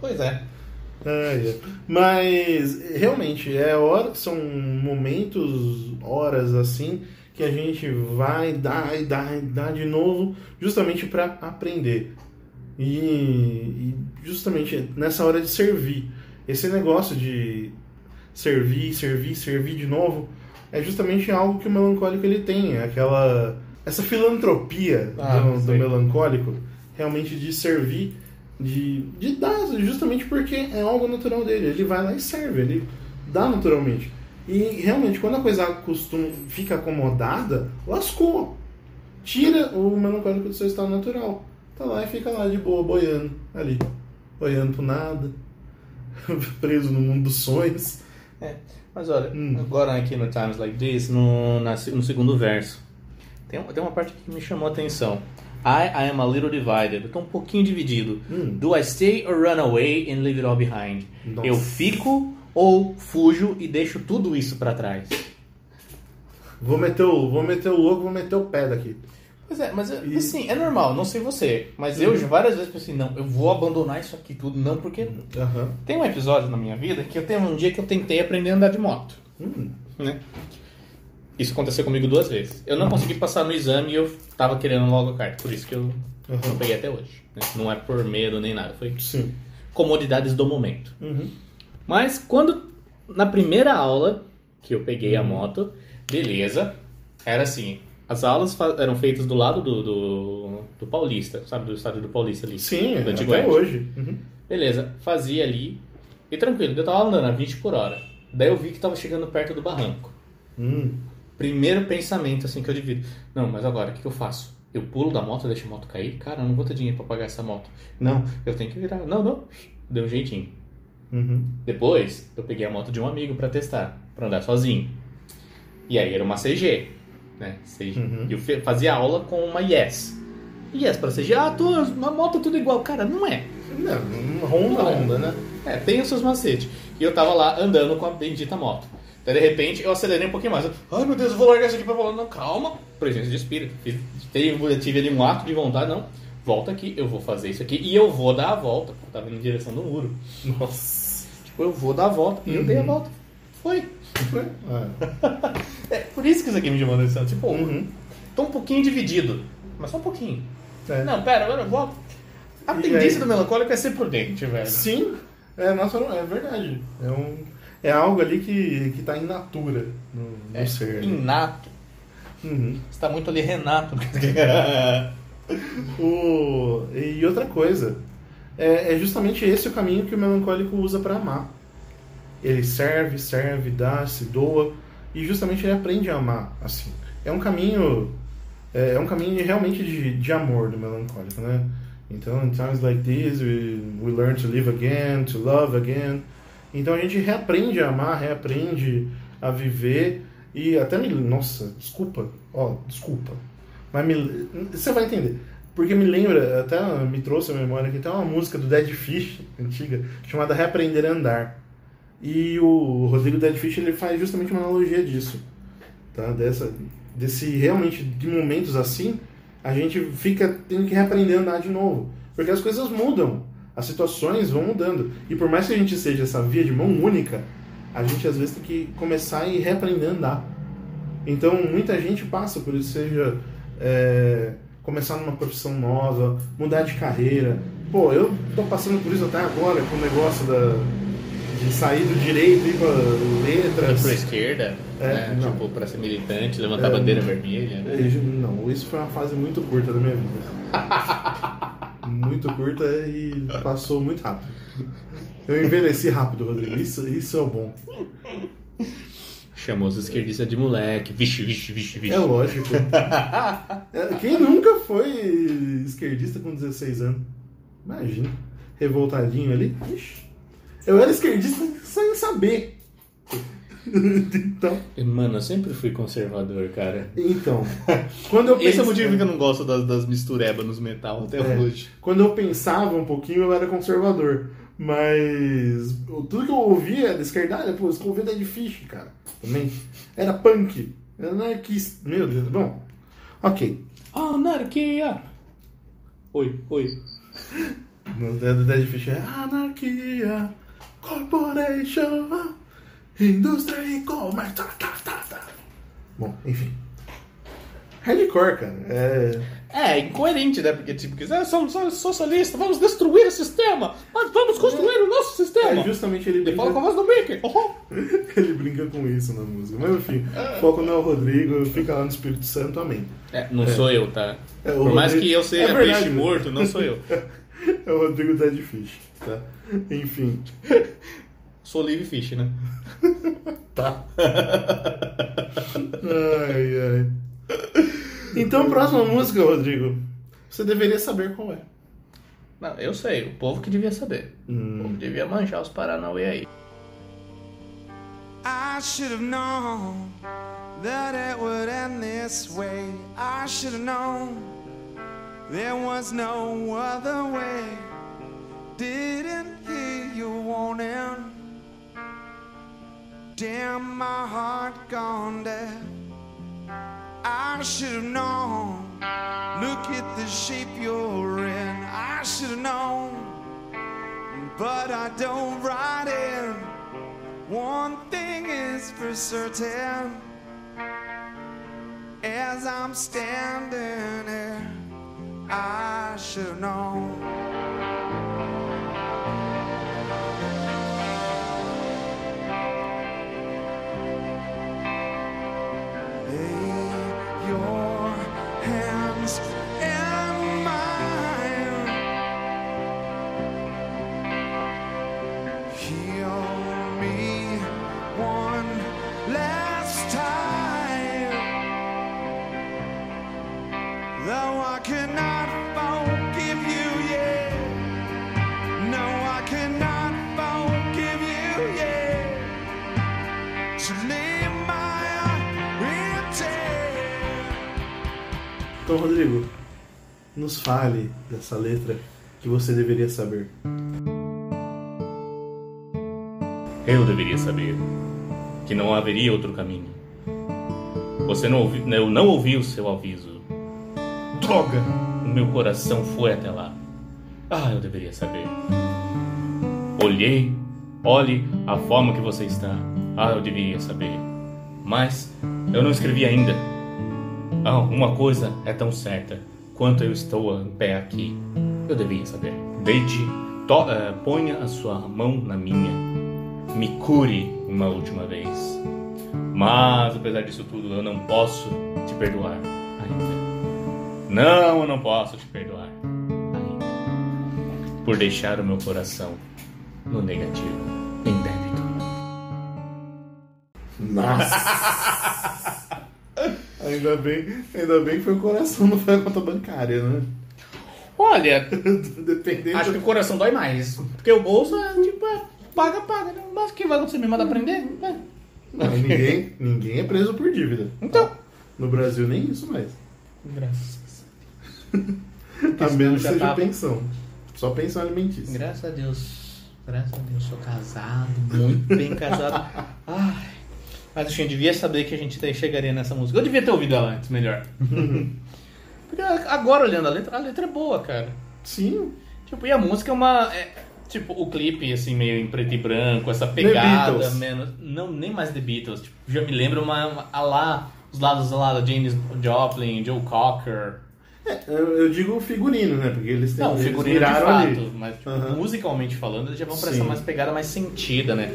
Pois é. Ai, ai. Mas realmente é hora, são momentos, horas assim que a gente vai dar e dar e dar de novo, justamente para aprender. E, e justamente nessa hora de servir. Esse negócio de servir, servir, servir de novo é justamente algo que o melancólico ele tem, é aquela essa filantropia Ah, do, do melancólico, realmente de servir, de, de dar, justamente porque é algo natural dele. Ele vai lá e serve, ele dá naturalmente. E realmente, quando a coisa costuma, fica acomodada, lascou. Tira o melancólico do seu estado natural. Tá lá e fica lá de boa, boiando ali. Boiando pro nada. Preso no mundo dos sonhos. É, mas olha, Hum. agora aqui no Times Like This, no, na- no segundo verso, tem, tem uma parte que me chamou a atenção. I, I am a little divided. Eu tô um pouquinho dividido. Hum. Do I stay or run away and leave it all behind? Nossa. Eu fico ou fujo e deixo tudo isso pra trás? Vou meter o, vou meter o louco, vou meter o pé daqui. Pois é, mas E- assim, é normal, não sei você, mas eu já várias vezes pensei, não, eu vou abandonar isso aqui tudo, não, porque tem um episódio na minha vida que eu tenho um dia que eu tentei aprender a andar de moto. Hum. né? Isso aconteceu comigo duas vezes. Eu não consegui passar no exame e eu tava querendo logo a carta, por isso que eu Uhum. não peguei até hoje. né? Não é por medo nem nada, foi Sim. comodidades do momento. Uhum. Mas quando na primeira aula que eu peguei a moto, beleza, era assim. As aulas eram feitas do lado do, do, do Paulista, sabe? Do estádio do Paulista ali. Sim, do até hoje. Uhum. Beleza, fazia ali. E tranquilo, eu tava andando a 20 por hora. Daí eu vi que tava chegando perto do barranco. Hum. Primeiro pensamento assim que eu divido. Não, mas agora o que, eu faço? Eu pulo da moto, deixo a moto cair? Cara, eu não vou ter dinheiro pra pagar essa moto. Não, eu tenho que virar. Não, não. Deu um jeitinho. Uhum. Depois, eu peguei a moto de um amigo pra testar, pra andar sozinho. E aí era uma CG, né? CG. Uhum. E eu fazia aula com uma Yes. Yes pra CG. Ah, tô, uma moto tudo igual. Cara, não é. Não, Honda, Não é. Honda, né? É, tem os seus macetes. E eu tava lá andando com a bendita moto. Daí, de repente, eu acelerei um pouquinho mais. Eu, Ai, meu Deus, eu vou largar isso aqui pra volar. Não, calma. Presença de espírito. Tive, tive ali um ato de vontade. Não, volta aqui, eu vou fazer isso aqui. E eu vou dar a volta. Eu tava indo em direção do muro. Nossa. Tipo, eu vou dar a volta. E eu dei a volta. Foi. Ah. É, por isso que isso aqui me chamou a atenção. Tipo, Uhum. tô um pouquinho dividido. Mas só um pouquinho. É. Não, pera, agora eu volto. A E tendência aí? do melancólico é ser prudente, velho. Sim, é natural, é verdade. É um, é algo ali que, que tá in natura no, no É ser. inato. Uhum. Você tá muito ali, Renato. O... E outra coisa, é, é justamente esse o caminho que o melancólico usa para amar. Ele serve, serve, dá, se doa e justamente ele aprende a amar assim. É um caminho, é, é um caminho realmente de, de amor do melancólico, né? Então, in times like this, we, we learn to live again, to love again. Então a gente reaprende a amar, reaprende a viver e até me, nossa, desculpa, ó, desculpa. Mas me, você vai entender. Porque me lembra, até me trouxe a memória que tem uma música do Dead Fish, antiga, chamada Reaprender a Andar. E o Rodrigo Dead Fish ele faz justamente uma analogia disso. Tá? Dessa, desse realmente de momentos assim, a gente fica tendo que reaprender a andar de novo. Porque as coisas mudam, as situações vão mudando. E por mais que a gente seja essa via de mão única, a gente às vezes tem que começar e reaprender a andar. Então muita gente passa por isso, seja é, começar numa profissão nova, mudar de carreira. Pô, eu tô passando por isso até agora com o negócio da, de sair do direito e ir pra Ir letras. pra esquerda, É, né? não. tipo, pra ser militante, levantar É, a bandeira vermelha. né? E, Não, isso foi uma fase muito curta da minha vida. muito curta e passou muito rápido. Eu envelheci rápido, Rodrigo. Isso, isso é o bom. Chamou os esquerdistas de moleque. Vixe, vixe, vixe, vixe. É lógico. É, Quem nunca foi esquerdista com 16 anos? Imagina. Revoltadinho ali. Ixi. Eu era esquerdista sem saber. então, Mano, eu sempre fui conservador, cara. então, quando eu Esse é penso- o motivo que eu não gosto das, das misturebas nos metal até É. hoje. Quando eu pensava um pouquinho, eu era conservador. Mas tudo que eu ouvia da esquerdalha, pô, Dead Fish, cara. Também. Era punk. Era anarquista. Meu Deus. Bom, ok. Anarquia! Oi, oi. No do Dead Fish é Anarquia, Corporation, Indústria e Comércio. Tá, tá, tá, tá. Bom, enfim. Hardcore, cara. É. É, incoerente, né? Porque, tipo, que, ah, somos socialistas, vamos destruir o sistema, mas vamos construir o nosso sistema. É justamente ele Ele brinca, fala com a voz do Mickey. Oh, ele brinca com isso na música. Mas enfim, foco não é o Rodrigo, fica lá no Espírito Santo, amém. É, não sou eu, tá? É, Por mais Rodrigo- que eu seja É peixe morto, não sou eu. É o Rodrigo Dead Fish, tá? Enfim. Sou Live Fish, né? Tá. ai, ai. Então, próxima música, Rodrigo. Você deveria saber qual é. Não, eu sei, o povo que devia saber. Hum. O povo devia manjar os Paranauê aí. I should have known that it would end this way. I should have known there was no other way. Didn't hear you warning. Damn, my heart gone deaf. I should have known. Look at the shape you're in. I should have known, but I don't ride in. One thing is for certain As I'm standing here I should have known Então, Rodrigo, nos fale dessa letra que você deveria saber. Eu deveria saber que não haveria outro caminho. Você não ouviu, eu não ouvi o seu aviso. Droga! O meu coração foi até lá. Ah, eu deveria saber. Olhei, olhe a forma que você está. Ah, eu deveria saber. Mas eu não escrevi ainda. Ah, uma coisa é tão certa quanto eu estou em pé aqui. Eu deveria saber. Deite, to- eh, ponha a sua mão na minha. Me cure uma última vez. Mas, apesar disso tudo, eu não posso te perdoar ainda. Não, eu não posso te perdoar ainda. Por deixar o meu coração no negativo, em débito. Nossa! ainda, bem, ainda bem que foi o coração, não foi a conta bancária, né? Olha, Dependendo. acho que o coração dói mais. Porque o bolso é tipo, é, paga, paga. né? Mas que vai acontecer? Me manda aprender? É. Não, ninguém, ninguém é preso por dívida. Então. No Brasil, nem isso mais. Graças. A menos já seja tava- pensão. Só pensão alimentícia. Graças a Deus. Graças a Deus, sou casado, muito bem casado. Ai. Mas assim, eu devia saber que a gente te- chegaria nessa música. Eu devia ter ouvido ela antes, melhor. Porque agora olhando a letra, a letra é boa, cara. Sim. Tipo, e a música é uma. é, tipo, o clipe, assim, meio em preto e branco, essa pegada menos. Não, nem mais The Beatles. Tipo, já me lembra uma, uma. a lá, os lados lá da James Joplin, Joe Cocker. É, eu, eu digo figurino, né? Porque eles têm Não, eles figurino de fato, ali. mas tipo, musicalmente falando, eles já vão pra Sim. essa mais pegada mais sentida, né?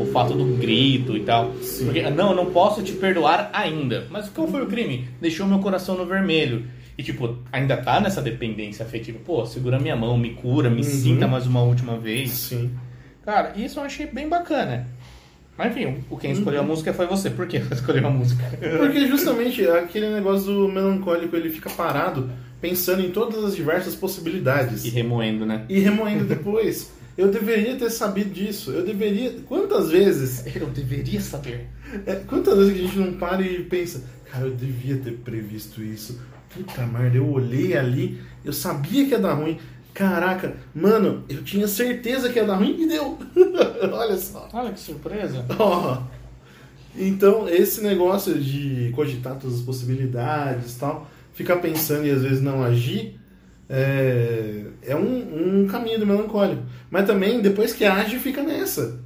O fato do grito e tal. Sim. Porque, não, eu não posso te perdoar ainda. Mas qual foi o crime? Deixou meu coração no vermelho. E, tipo, ainda tá nessa dependência afetiva. Pô, segura minha mão, me cura, me Uhum. sinta mais uma última vez. Sim. Cara, isso eu achei bem bacana. Mas enfim, o quem escolheu Uhum. a música foi você. Por que escolheu a música? Porque justamente aquele negócio do melancólico, ele fica parado pensando em todas as diversas possibilidades. E remoendo, né? E remoendo depois. Eu deveria ter sabido disso. Eu deveria. Quantas vezes? Eu deveria saber. é, quantas vezes que a gente não para e pensa, cara, eu devia ter previsto isso. Puta merda, eu olhei ali, eu sabia que ia dar ruim. Caraca, mano, eu tinha certeza que ia dar ruim e deu. Olha só. Olha que surpresa. Ó. Então, esse negócio de cogitar todas as possibilidades e tal, ficar pensando e às vezes não agir, é, é um, um caminho do melancólico. Mas também, depois que age, fica nessa.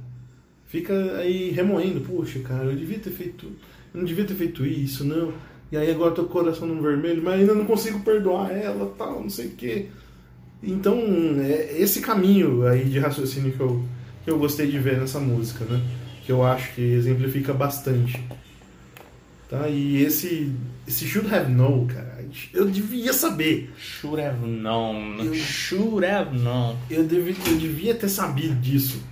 Fica aí remoendo. Puxa, cara, eu devia ter feito. Eu não devia ter feito isso, não. E aí agora tô com o coração no vermelho, mas ainda não consigo perdoar ela, tal, não sei o quê. Então, é esse caminho aí de raciocínio que eu, que eu gostei de ver nessa música, né? Que eu acho que exemplifica bastante. Tá? E esse, esse Should Have Known, cara, eu devia saber. Should have known. Eu- Should have known. Eu, devia eu devia ter sabido disso.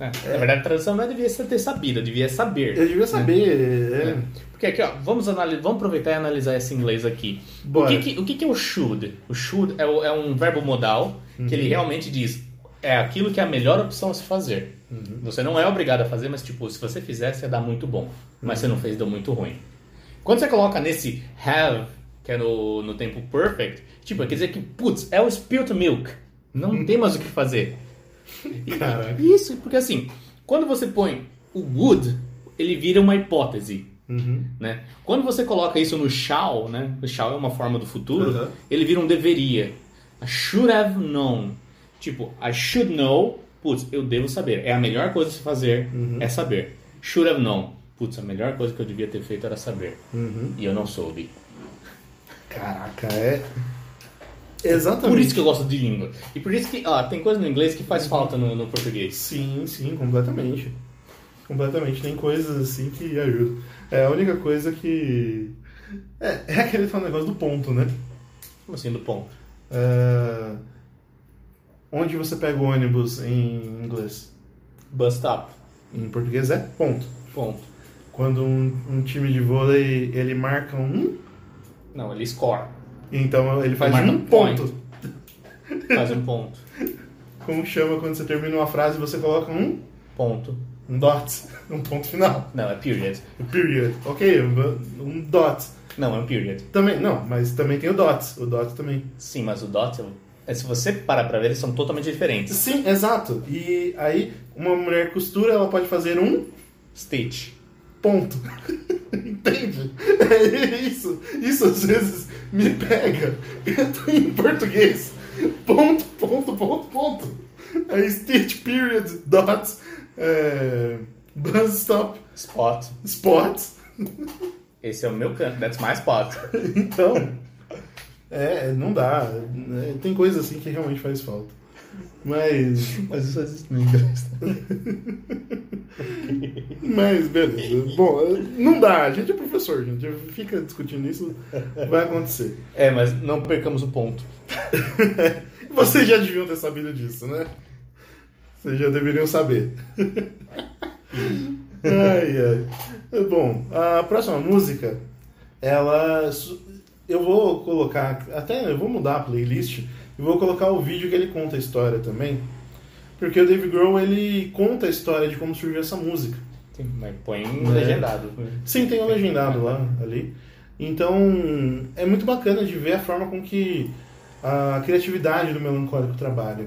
É, Na verdade, a tradução não devia ser ter sabido, devia saber. Eu devia saber. é. Porque aqui, ó, vamos, analisar, vamos aproveitar e analisar esse inglês aqui. O que, que- o que, que é o should? O should é, o- é um verbo modal que Uhum. ele realmente diz é aquilo que é a melhor opção a se fazer. Uhum. Você não é obrigado a fazer, mas tipo, se você fizesse, ia dar muito bom. Mas você não fez, deu muito ruim. Quando você coloca nesse have, que é no, no tempo perfect, tipo, quer dizer que, putz, é o spilt milk. Não tem mais o que fazer. Caraca. Isso, porque assim, quando você põe o would, ele vira uma hipótese. Uhum. Né? Quando você coloca isso no shall, né? O shall é uma forma do futuro, Uhum. ele vira um deveria. I should have known. Tipo, I should know, putz, eu devo saber. É a melhor coisa a se fazer, Uhum. é saber. Should have known. Putz, a melhor coisa que eu devia ter feito era saber. Uhum. E eu não soube. Caraca, é. Exatamente. Por isso que eu gosto de língua. E por isso que, ó, tem coisa no inglês que faz falta no, no português. Sim, sim, completamente. Completamente. Tem coisas assim que ajudam. É a única coisa que. É, é aquele tal negócio do ponto, né? Como assim, do ponto? É, Onde você pega o ônibus em inglês? Bus stop. Em português é ponto. Ponto. Quando um, um time de vôlei ele marca um, Não, ele score. então ele faz Marca um um point. ponto. Faz um ponto. Como chama quando você termina uma frase e você coloca um, Ponto. Um dot, um ponto final. Não, é period. Period. Ok, um, um dot. Não, é um period. Também, não, mas também tem o dot. O dot também. Sim, mas o dot, é, se você parar pra ver, eles são totalmente diferentes. Sim, exato. E aí, uma mulher costura, ela pode fazer um Stitch. ponto. Entende? É isso. Isso às vezes me pega. Eu tô em português. Ponto, ponto, ponto, ponto. Aí, stitch, period, dot, é, bus stop, Spot. spot. Esse é o meu canto, that's my spot. Então, é, não dá. É, Tem coisas assim que realmente faz falta. Mas. Mas isso existe no inglês. Mas, beleza. Bom, não dá. A gente é professor, gente. Fica discutindo isso, vai acontecer. É, mas não percamos o ponto. Vocês já deviam ter sabido disso, né? Vocês já deveriam saber. ai, ai. Bom, a próxima música, ela. Eu vou colocar. Até eu vou mudar a playlist e vou colocar o vídeo que ele conta a história também. Porque o Dave Grohl ele conta a história de como surgiu essa música. Sim, mas põe legendado. Sim, tem o legendado lá ali. Então é muito bacana de ver a forma com que a criatividade do melancólico trabalha.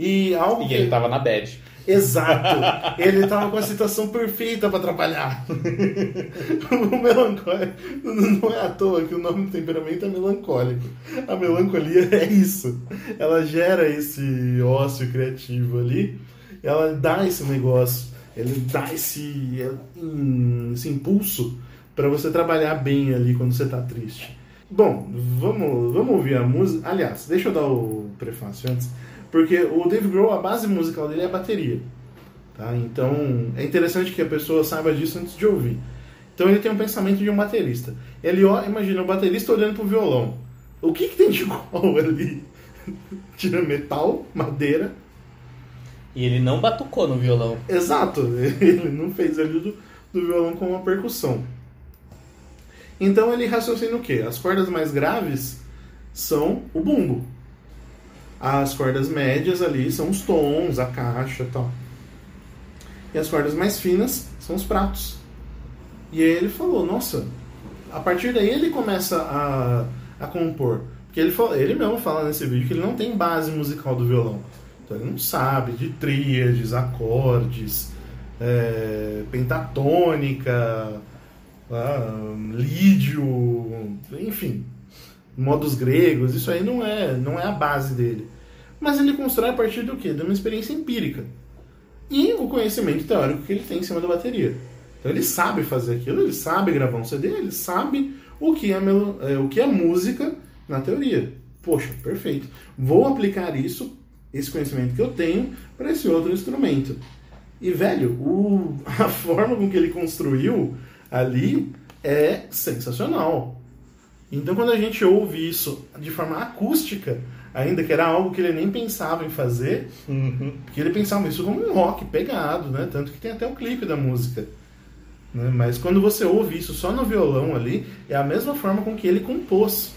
E algo E que... ele tava na bad. Exato! Ele tava com a situação perfeita para trabalhar. o melancólico não é à toa que o nome do temperamento é melancólico. A melancolia é isso. Ela gera esse ócio criativo ali, ela dá esse negócio, ele dá esse, esse impulso para você trabalhar bem ali quando você tá triste. Bom, vamos, vamos ouvir a música. Aliás, deixa eu dar o prefácio antes. Porque o Dave Grohl, a base musical dele é a bateria. Tá? Então é interessante que a pessoa saiba disso antes de ouvir. Então ele tem um pensamento de um baterista. Ele ó, imagina o baterista olhando pro violão. O que, que tem de igual ali? Tira metal, madeira. E ele não batucou no violão. Exato, ele não fez ali do, do violão com uma percussão. Então ele raciocina o quê? As cordas mais graves são o bumbo. As cordas médias ali são os tons, a caixa e tal. E as cordas mais finas são os pratos. E aí ele falou, nossa, a partir daí ele começa a, a compor. Porque ele, fala, ele mesmo fala nesse vídeo que ele não tem base musical do violão. Então ele não sabe de tríades, acordes, é, pentatônica, ah, lídio, enfim, modos gregos, isso aí não é, não é a base dele. Mas ele constrói a partir do quê? De uma experiência empírica. E o conhecimento teórico que ele tem em cima da bateria. Então ele sabe fazer aquilo, ele sabe gravar um CD, ele sabe o que é, melo, é, o que é música na teoria. Poxa, perfeito. Vou aplicar isso, esse conhecimento que eu tenho, para esse outro instrumento. E, velho, o, a forma com que ele construiu ali é sensacional. Então, quando a gente ouve isso de forma acústica, ainda que era algo que ele nem pensava em fazer, porque ele pensava isso como um rock pegado, né? Tanto que tem até o clipe da música. Né? Mas quando você ouve isso só no violão ali, é a mesma forma com que ele compôs.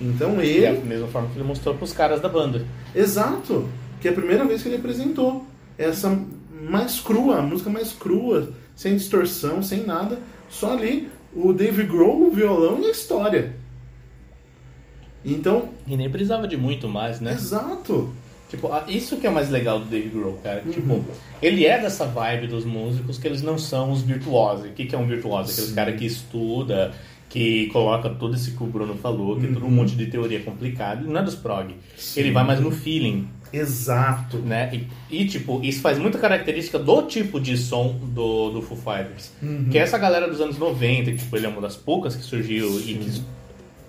Então E é ele. a mesma forma que ele mostrou pros caras da banda. Exato! Que é a primeira vez que ele apresentou. Essa mais crua, a música mais crua, sem distorção, sem nada. Só ali o Dave Grohl, o violão e a história. Então, E nem precisava de muito mais, né? exato! Tipo, isso que é o mais legal do Dave Grohl, cara. Tipo, ele é dessa vibe dos músicos que eles não são os virtuosos. O que, que é um virtuoso? Aqueles cara que estuda, que coloca todo esse que o Bruno falou, que é todo um monte de teoria complicada. Ele não é dos prog. Ele vai mais no feeling, Exato! né? E, e, tipo, isso faz muita característica do tipo de som do, do Foo Fighters. Que é essa galera dos anos 90, que tipo, ele é uma das poucas que surgiu e que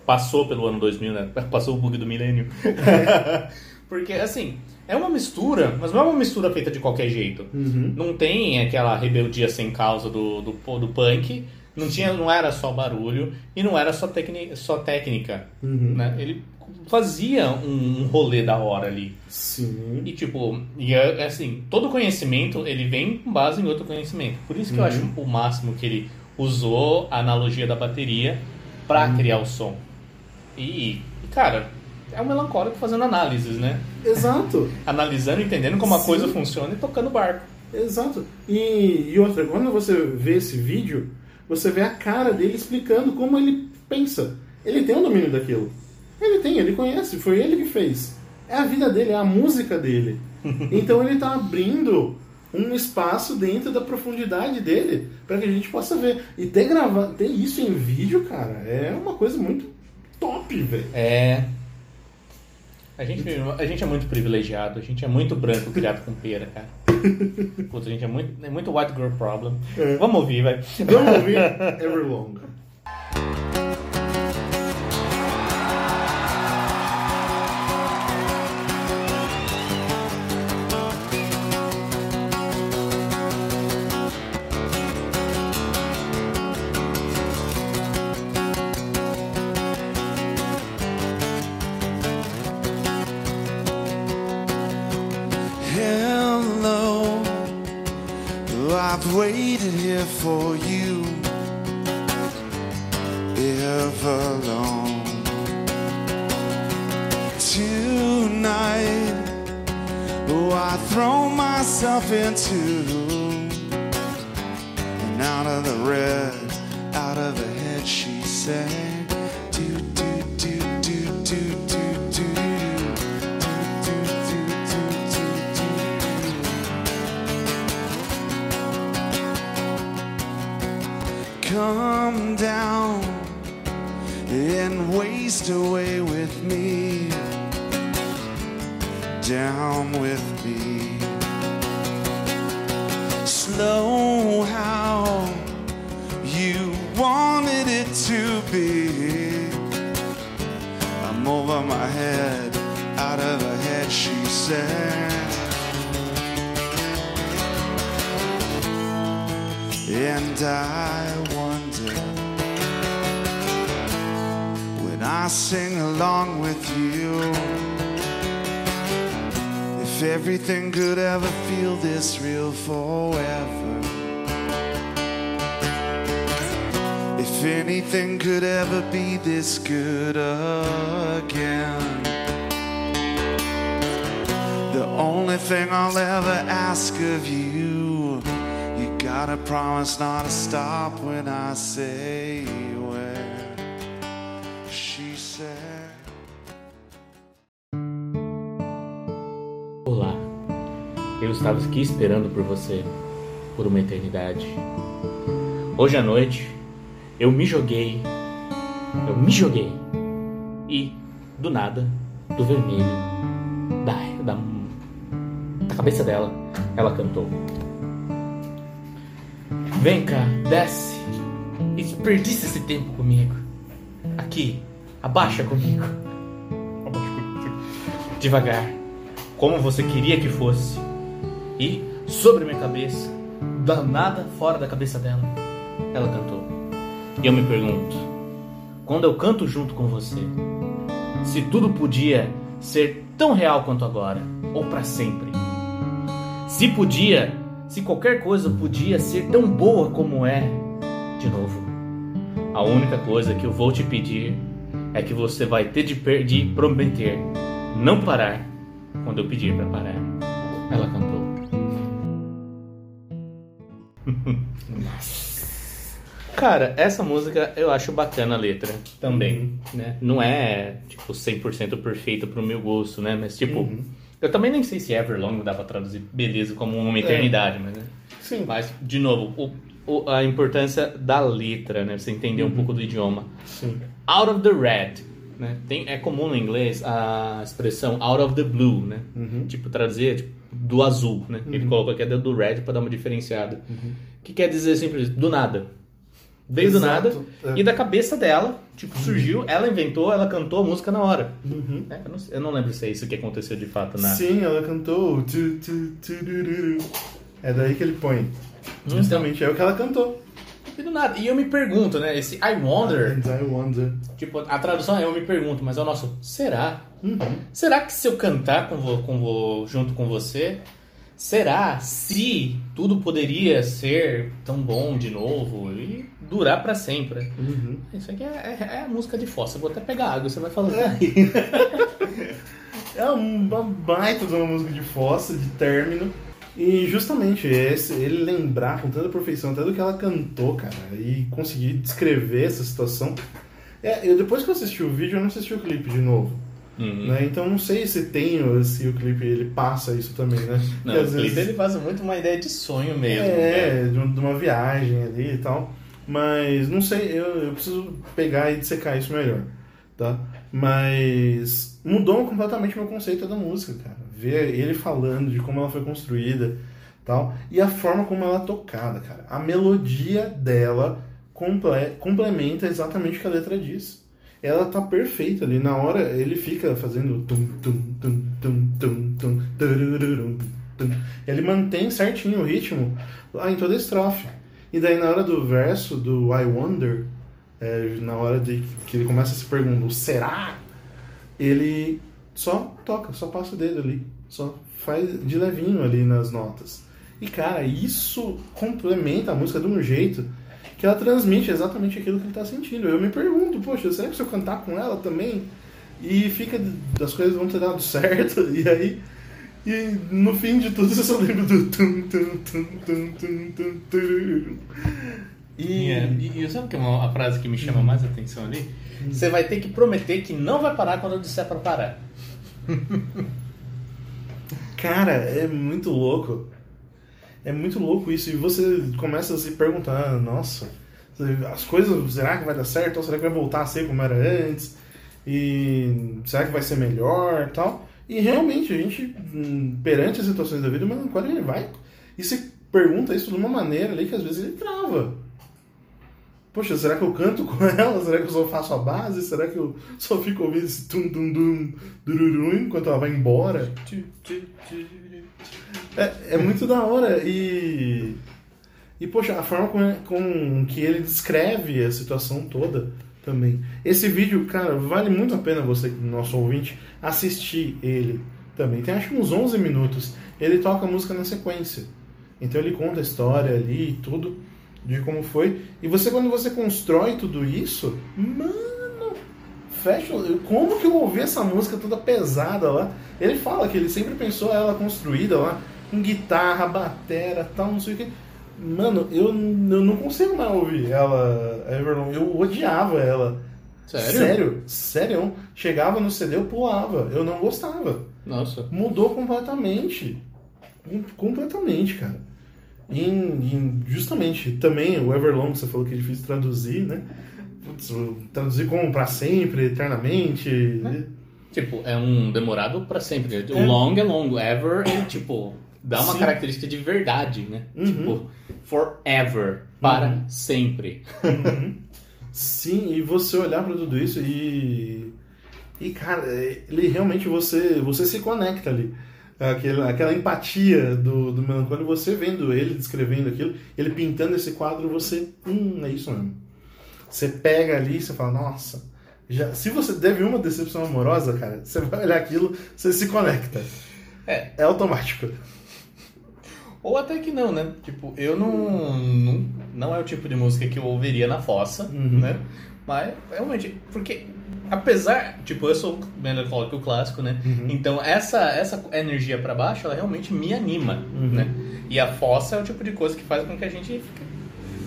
passou pelo ano 2000, né? Passou o bug do milênio. Porque, assim, é uma mistura, mas não é uma mistura feita de qualquer jeito. Não tem aquela rebeldia sem causa do, do, do punk, não, tinha, não era só barulho e não era só, tecni, só técnica. Né? Ele fazia um, um rolê da hora ali. Sim. E tipo, e é, é assim, todo conhecimento ele vem com base em outro conhecimento. Por isso que eu acho o máximo que ele usou a analogia da bateria pra criar o som. E, cara, é um melancólico fazendo análises, né? Exato! Analisando, entendendo como a Sim. coisa funciona e tocando barco. Exato. E, e outra, quando você vê esse vídeo, você vê a cara dele explicando como ele pensa. Ele tem o domínio daquilo. Ele tem, ele conhece, foi ele que fez. É a vida dele, é a música dele. Então ele está abrindo um espaço dentro da profundidade dele para que a gente possa ver. E ter gravado, ter isso em vídeo, cara, é uma coisa muito top, velho. É. A gente, a gente é muito privilegiado, a gente é muito branco criado com pera, cara. Putz, a gente é muito, é muito white girl problem. Vamos ouvir, vai. Vamos ouvir Everlong. Aqui esperando por você por uma eternidade. Hoje à noite eu me joguei, eu me joguei e do nada, do vermelho, da, da, da cabeça dela, ela cantou. Vem cá, desce e desperdiça esse tempo comigo. Aqui, abaixa comigo. Abaixa comigo. Devagar como você queria que fosse, e sobre minha cabeça, danada fora da cabeça dela, ela cantou. E eu me pergunto, quando eu canto junto com você, se tudo podia ser tão real quanto agora, ou para sempre. Se podia, se qualquer coisa podia ser tão boa como é, de novo. A única coisa que eu vou te pedir é que você vai ter de, de prometer não parar quando eu pedir pra parar. Ela cantou. Cara, essa música eu acho bacana a letra também, né? Não é, tipo, 100% perfeita pro meu gosto, né? Mas, tipo, eu também nem sei se Everlong dá pra traduzir beleza como uma eternidade, mas, né? Sim. Mas, de novo, o- o- a importância da letra, né? Você entender um pouco do idioma. Sim. Out of the red, né? Tem, é comum no inglês a expressão out of the blue, né? Tipo, traduzir tipo, do azul, né? Ele colocou aqui a do red para dar uma diferenciada. Que quer dizer simplesmente do nada. Veio do Exato, nada é. e da cabeça dela, tipo, surgiu, ela inventou, ela cantou a música na hora. Né? Eu, não, eu não lembro se é isso que aconteceu de fato na. Sim, ela cantou. Tu, tu, tu. É daí que ele põe. Então. Justamente é o que ela cantou. E do nada. E eu me pergunto, né? Esse I wonder. I wonder. Tipo, a tradução é eu me pergunto, mas é o nosso será? Será que se eu cantar com vo, com vo- junto com você, será se tudo poderia ser tão bom de novo e durar pra sempre? Isso aqui é, é- é a música de fossa. Eu vou até pegar água, você vai falando aí. É uma baita de uma música de fossa, de término. E justamente esse, ele lembrar com tanta perfeição até do que ela cantou, cara, e conseguir descrever essa situação. É, eu, depois que eu assisti o vídeo, eu não assisti o clipe de novo. Uhum. Né? Então não sei se tem ou se o clipe ele passa isso também, né? Não, o clipe vezes- ele faz muito uma ideia de sonho mesmo. né? É, de um- de uma viagem ali e tal. Mas não sei, eu, eu preciso pegar e dissecar isso melhor, tá? Mas mudou completamente meu conceito da música, cara. Ver ele falando de como ela foi construída tal. E a forma como ela é tocada, cara. A melodia dela comple- complementa exatamente o que a letra diz. Ela tá perfeita ali. Na hora ele fica fazendo tum tum tum tum tum tum turururum, tum. Ele mantém certinho o ritmo lá em toda a estrofe. E daí na hora do verso do I Wonder, é, na hora de que ele começa a se perguntar, será? Ele só toca, só passa o dedo ali, só faz de levinho ali nas notas. E cara, isso complementa a música de um jeito que ela transmite exatamente aquilo que ele tá sentindo. Eu me pergunto, poxa, será que se eu cantar com ela também e fica as coisas vão ter dado certo? E aí e no fim de tudo eu só lembro do tum tum tum tum tum tum tum. E É, E, e sabe que é uma a frase que me chama mais atenção ali? Você vai ter que prometer que não vai parar quando eu disser pra parar. Cara, é muito louco. É muito louco isso. E você começa a se perguntar, nossa, as coisas, será que vai dar certo? Ou será que vai voltar a ser como era antes? E será que vai ser melhor tal? E realmente, a gente, hum, perante as situações da vida, o melancólico ele vai. E você pergunta isso de uma maneira ali que às vezes ele trava. Poxa, será que eu canto com ela? Será que eu só faço a base? Será que eu só fico ouvindo esse tum tum dum dururum enquanto ela vai embora? É, é muito da hora e. E, poxa, a forma com, com que ele descreve a situação toda também. Esse vídeo, cara, vale muito a pena você, nosso ouvinte, assistir ele também. Tem acho uns 11 minutos. Ele toca a música na sequência. Então ele conta a história ali e tudo, de como foi. E você, quando você constrói tudo isso, mano, fecha. Como que eu ouvi essa música toda pesada lá? Ele fala que ele sempre pensou ela construída lá, com guitarra, batera, tal, não sei o que. Mano, eu, eu não consigo mais ouvir ela, Everlong. Eu odiava ela. Sério? Sério, sério. Chegava no CD, eu pulava. Eu não gostava. Nossa. Mudou completamente. Com- Completamente, cara. E, e justamente, também o Everlong, você falou que é difícil traduzir, né? Putz, traduzir como pra sempre, eternamente. Tipo, é um demorado pra sempre. né? O É. long é longo. Ever é tipo. Dá uma Sim. característica de verdade, né? Uhum. Tipo, forever. Para Uhum. sempre. Sim, e você olhar pra tudo isso e. E, cara, ele realmente você, você se conecta ali. Aquela, aquela empatia do, do melancólico, você vendo ele descrevendo aquilo, ele pintando esse quadro, você. Hum, é isso mesmo. Você pega ali e você fala, nossa. Já, se você teve uma decepção amorosa, cara, você vai olhar aquilo, você se conecta. É. É automático. Ou até que não, né? Tipo, eu não, não. Não é o tipo de música que eu ouviria na fossa, Uhum. né? Mas, realmente, porque. Apesar. Tipo, eu sou melancólico clássico, né? Uhum. Então, essa, essa energia pra baixo, ela realmente me anima, Uhum. né? E a fossa é o tipo de coisa que faz com que a gente fique.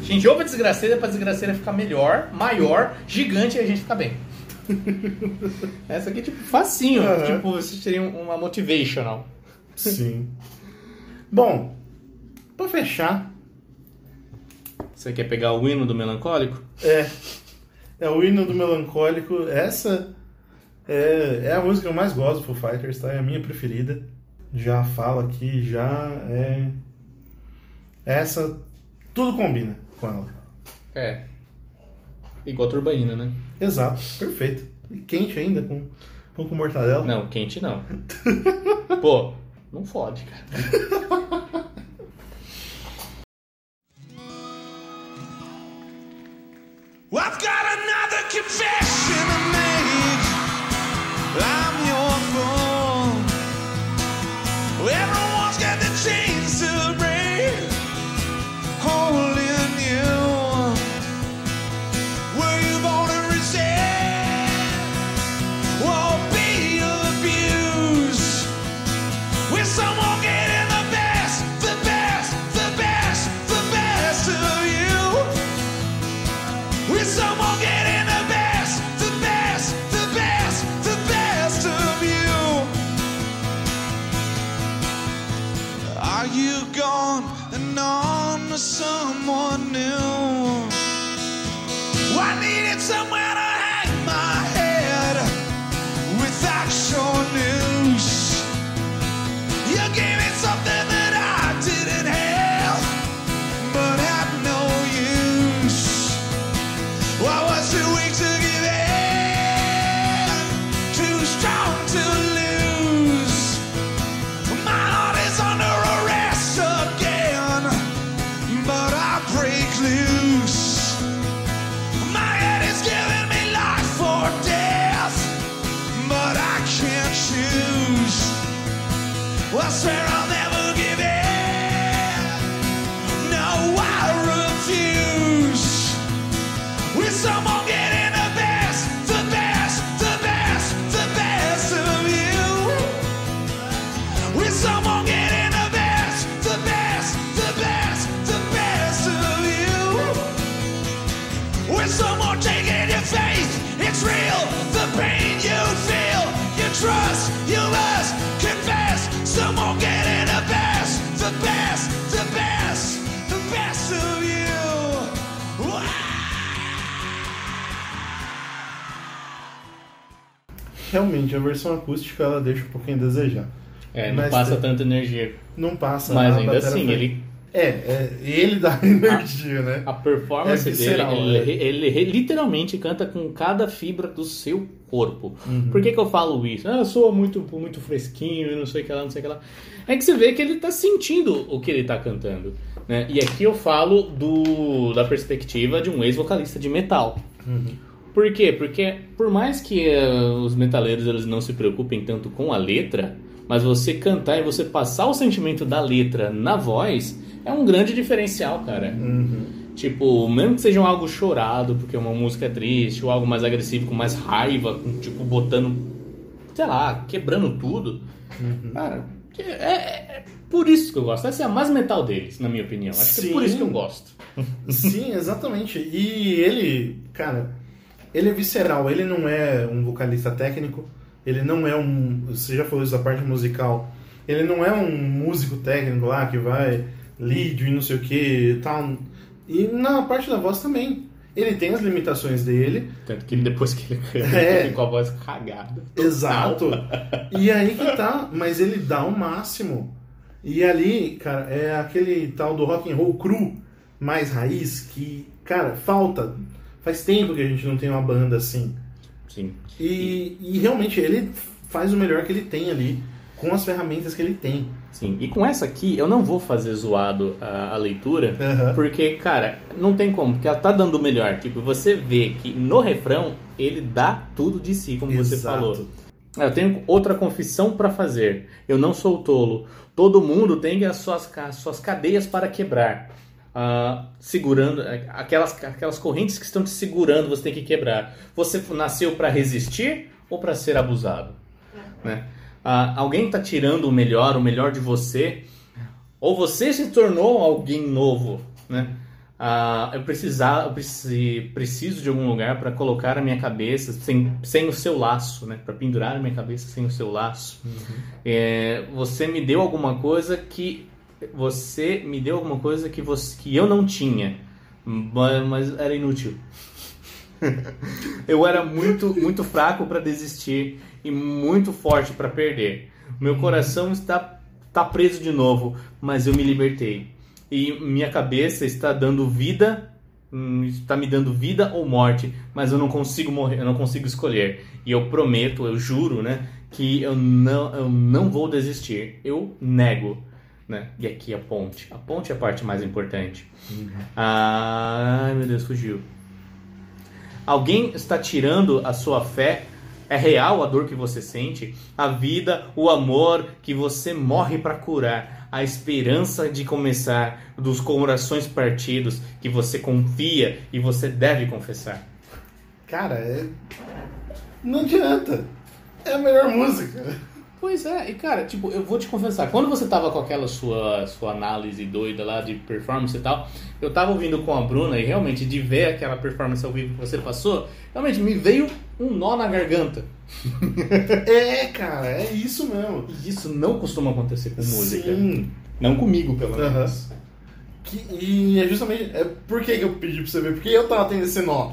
A gente ouve a desgraceira pra desgraceira ficar melhor, maior, gigante e a gente ficar bem. Essa aqui, tipo, facinho. Uhum. Tipo, você teria uma motivational. Sim. Bom, pra fechar, Você quer pegar o hino do melancólico? É. É o hino do melancólico. Essa é, é a música que eu mais gosto do Foo Fighters, tá? É a minha preferida. Já falo aqui, já é. Essa. Tudo combina com ela. É. Igual turbaína, né? Exato, perfeito. E quente ainda, com pão com mortadela. Não, quente não. Pô, não fode, cara. I've got another confession to make. I'm realmente a versão acústica ela deixa um pouquinho a desejar. É, não Mas passa tanta energia. Não passa. Mas a ainda assim, foi- ele, É, é, ele dá energia, né? a performance É dele, visceral, ele, né? ele, ele literalmente canta com cada fibra do seu corpo. Uhum. Por que, que eu falo isso? Ah, eu sou muito, muito fresquinho e não sei o que lá, não sei o que lá. É que você vê que ele tá sentindo o que ele tá cantando. Né? E aqui eu falo do, da perspectiva de um ex-vocalista de metal. Por quê? Porque por mais que eh, os metaleiros eles não se preocupem tanto com a letra, mas você cantar e você passar o sentimento da letra na voz é um grande diferencial, cara. Tipo, mesmo que seja um algo chorado, porque uma música é triste, ou algo mais agressivo, com mais raiva, com, tipo, botando, sei lá, quebrando tudo. Cara, é, é- é por isso que eu gosto. Essa é a mais metal deles, na minha opinião. Acho que é por Sim. isso que eu gosto. Sim, exatamente. E ele, cara, ele é visceral, ele não é um vocalista técnico, ele não é um. Você já falou isso da parte musical. Ele não é um músico técnico lá que vai lead e não sei o que e tal. E na parte da voz também. Ele tem as limitações dele, Tanto que depois que ele canta, É. ele fica com a voz cagada. Exato. E aí que tá, mas ele dá o máximo. E ali, cara, é aquele tal do rock and roll cru, mais raiz, que, cara, falta. Faz tempo que a gente não tem uma banda assim. Sim. E, e realmente ele faz o melhor que ele tem ali, com as ferramentas que ele tem. Sim, e com essa aqui eu não vou fazer zoado a, a leitura, porque, cara, não tem como, porque ela tá dando o melhor. Tipo, você vê que no refrão ele dá tudo de si, como você Exato. falou. Eu tenho outra confissão pra fazer. Eu não sou tolo. Todo mundo tem as suas, ca- suas cadeias para quebrar. Ah, segurando é, aquelas, aquelas correntes que estão te segurando, você tem que quebrar. Você nasceu para resistir ou para ser abusado? né? Ah, alguém está tirando o melhor, o melhor de você, ou você se tornou alguém novo, né? Ah, eu precisar, eu preci- preciso de algum lugar para colocar a minha cabeça sem, sem o seu laço, né? Para pendurar a minha cabeça sem o seu laço. É, você me deu alguma coisa que você me deu alguma coisa que você que eu não tinha, ma- mas era inútil. Eu era muito, muito fraco para desistir e muito forte para perder. Meu coração está, está preso de novo, mas eu me libertei. E minha cabeça está dando vida, hum, está me dando vida ou morte, mas eu não consigo morrer, eu não consigo escolher. E eu prometo, eu juro, né, que eu não, eu não vou desistir. Eu nego. Né? E aqui a ponte. A ponte é a parte mais importante. Ai, meu Deus, fugiu. Alguém está tirando a sua fé? É real a dor que você sente? A vida, o amor que você morre para curar? A esperança de começar, dos corações partidos que você confia e você deve confessar? Cara, é. Não adianta. É a melhor música. Pois é, e cara, tipo, eu vou te confessar, quando você tava com aquela sua, sua análise doida lá de performance e tal, eu tava ouvindo com a Bruna e realmente de ver aquela performance ao vivo que você passou, realmente me veio um nó na garganta. É, cara, é isso mesmo. E isso não costuma acontecer com música. Sim. Não comigo, pelo menos. Que- e é justamente. É, por que, que eu pedi pra você ver? Porque eu tava tendo esse nó.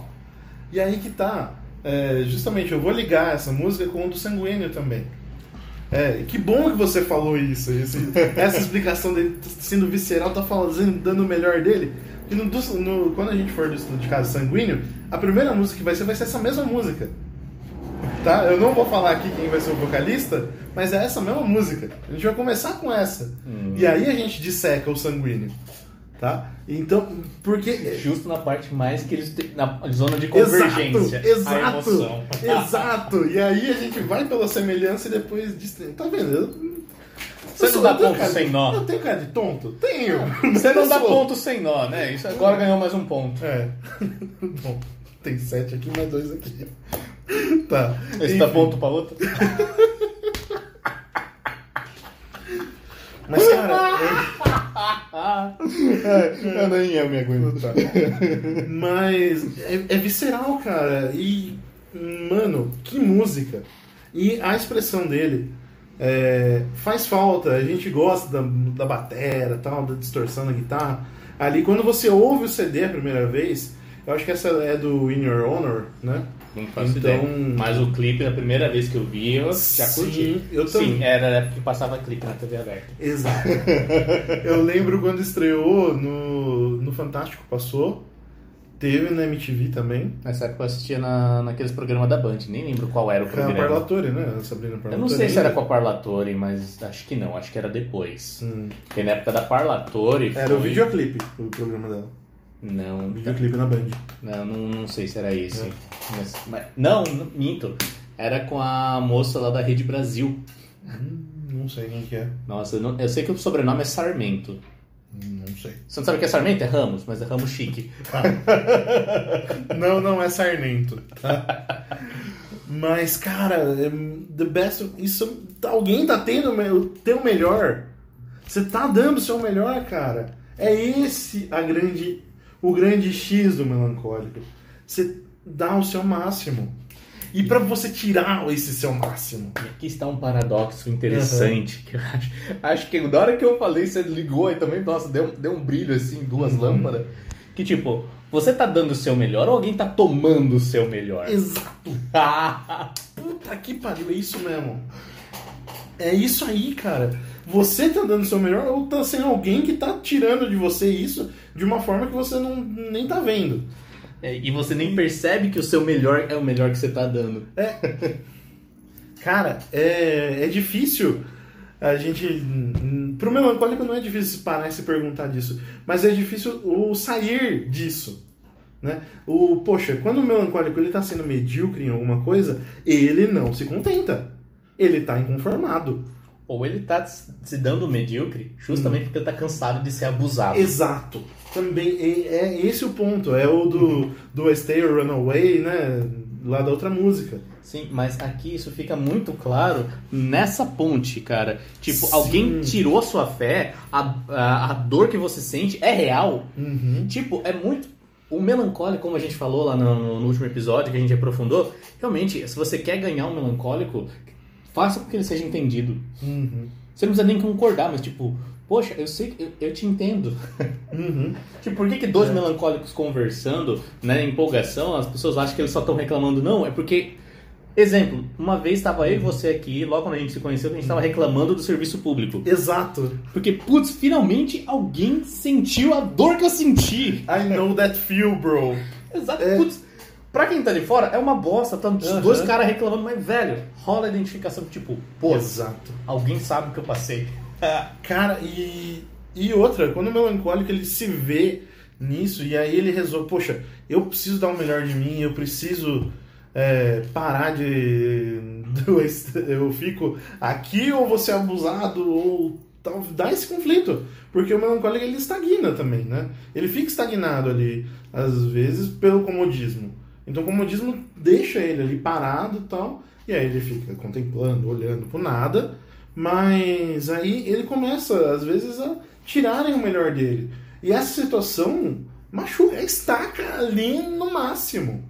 E aí que tá. é, justamente, eu vou ligar essa música com o do Sanguíneo também. É, que bom que você falou isso. esse- essa explicação dele sendo visceral, tá fazendo, dando o melhor dele. E no, no- quando a gente for do estudo de caso sanguíneo, a primeira música que vai ser vai ser essa mesma música. Tá? Eu não vou falar aqui quem vai ser o vocalista, mas é essa mesma música. A gente vai começar com essa. E aí a gente disseca o sanguíneo. Tá? Então, porque. Justo na parte mais que eles têm, na zona de convergência. Exato, emoção. exato, exato. E aí a gente vai pela semelhança e depois diz, tá vendo? Eu- Você não sou- dá ponto sem nó? Eu tenho cara de tonto? Tenho. Você não dá ponto sem nó, né? Isso agora ganhou mais um ponto. É. Bom, tem sete aqui, mais dois aqui. Tá. Esse dá Enfim. ponto pra outra? Mas, cara, Eu nem eu me aguento. é- mas é, é visceral, cara. E, mano, que música. E a expressão dele é, faz falta. A gente gosta da, da batera, tal, da distorção da guitarra. Ali, quando você ouve o CD a primeira vez, eu acho que essa é do In Your Honor, né? Não faço Então- ideia. Mas o clipe, a primeira vez que eu vi, eu já Sim, curti. eu Sim, também. era a época que passava clipe na TV aberta. Exato. Eu lembro quando estreou no, no Fantástico, passou. Teve na MTV também. Nessa época eu assistia na, naqueles programas da Band, nem lembro qual era o Com a programa. Parlatore, né? A Sabrina Eu Parlatore. não sei se era com a Parlatore, mas acho que não, acho que era depois. Hum. Porque na época da Parlatore. Era o videoclipe, o programa dela. Não, videoclipe na Band. não, não, não sei se era esse. É. Mas- mas- não, minto. Era com a moça lá da Rede Brasil. Não sei quem que é. Nossa, eu, não- eu sei que o sobrenome é Sarmento. Não sei. Você não sabe o que é Sarmento? É Ramos, mas é Ramos chique. Não, não é Sarnento. tá? Mas, cara, é the best. Isso, alguém tá tendo o teu melhor. Você tá dando o seu melhor, cara. É esse a grande, o grande X do melancólico. Você dá o seu máximo. E pra você tirar esse seu máximo, E aqui está um paradoxo interessante que eu acho. Acho que na hora que eu falei, você ligou e também, nossa, deu, deu um brilho assim, duas lâmpadas. Que tipo, você tá dando o seu melhor ou alguém tá tomando o seu melhor? Exato. Puta que pariu, é isso mesmo. É isso aí, cara. Você tá dando o seu melhor ou tá sendo alguém que tá tirando de você isso de uma forma que você não, nem tá vendo. É, e você nem percebe que o seu melhor é o melhor que você tá dando. Cara, é, é difícil a gente. Pro melancólico não é difícil parar e se perguntar disso, mas é difícil o sair disso. Né? O, poxa, quando o melancólico ele tá sendo medíocre em alguma coisa, ele não se contenta. Ele tá inconformado. Ou ele tá se dando medíocre justamente porque ele tá cansado de ser abusado. Exato. Também é, é esse o ponto. É o do, do Stay or Run Away, né? Lá da outra música. Sim, mas aqui isso fica muito claro nessa ponte, cara. Tipo, Sim. alguém tirou sua fé, a, a, a dor que você sente é real. Uhum. Tipo, é muito. O melancólico, como a gente falou lá no, no último episódio que a gente aprofundou, realmente, se você quer ganhar um melancólico, faça com que ele seja entendido. Uhum. Você não precisa nem concordar, mas tipo, poxa, eu sei eu, eu te entendo. Uhum. Tipo, por que, que dois melancólicos conversando, né, em empolgação, as pessoas acham que eles só estão reclamando? Não, é porque. Exemplo, uma vez estava eu e você aqui, logo quando a gente se conheceu, a gente estava reclamando do serviço público. Exato. Porque, putz, finalmente alguém sentiu a dor que eu senti. I know that feel, bro. Exato, É. putz. Pra quem tá de fora, é uma bosta. Tá os Aham. dois caras reclamando, mas, velho, rola a identificação, tipo, pô, Exato. alguém sabe o que eu passei. Cara, e, e outra, quando o melancólico ele se vê nisso e aí ele resolve, poxa, eu preciso dar o melhor de mim, eu preciso é, parar de. Eu fico aqui ou vou ser abusado ou tal. Dá esse conflito. Porque o melancólico ele estagna também, né? Ele fica estagnado ali, às vezes, pelo comodismo. Então o comodismo deixa ele ali parado e tal. E aí ele fica contemplando, olhando pro nada. Mas aí ele começa, às vezes, a tirarem o melhor dele. E essa situação machuca, estaca ali no máximo.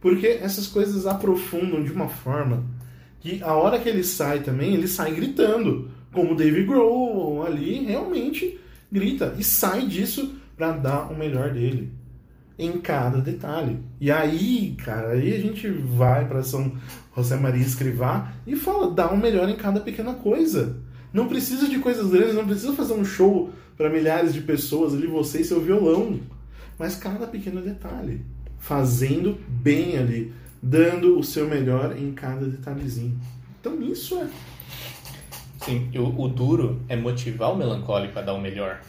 Porque essas coisas aprofundam de uma forma que a hora que ele sai também, ele sai gritando. Como o Dave Grohl ali realmente grita. E sai disso pra dar o melhor dele. Em cada detalhe. E aí, cara, aí a gente vai pra São José Maria Escrivá e fala, dá o melhor em cada pequena coisa. Não precisa de coisas grandes, não precisa fazer um show para milhares de pessoas ali, você e seu violão. Mas cada pequeno detalhe. Fazendo bem ali. Dando o seu melhor em cada detalhezinho. Então isso é. Sim, o, o duro é motivar o melancólico a dar o melhor.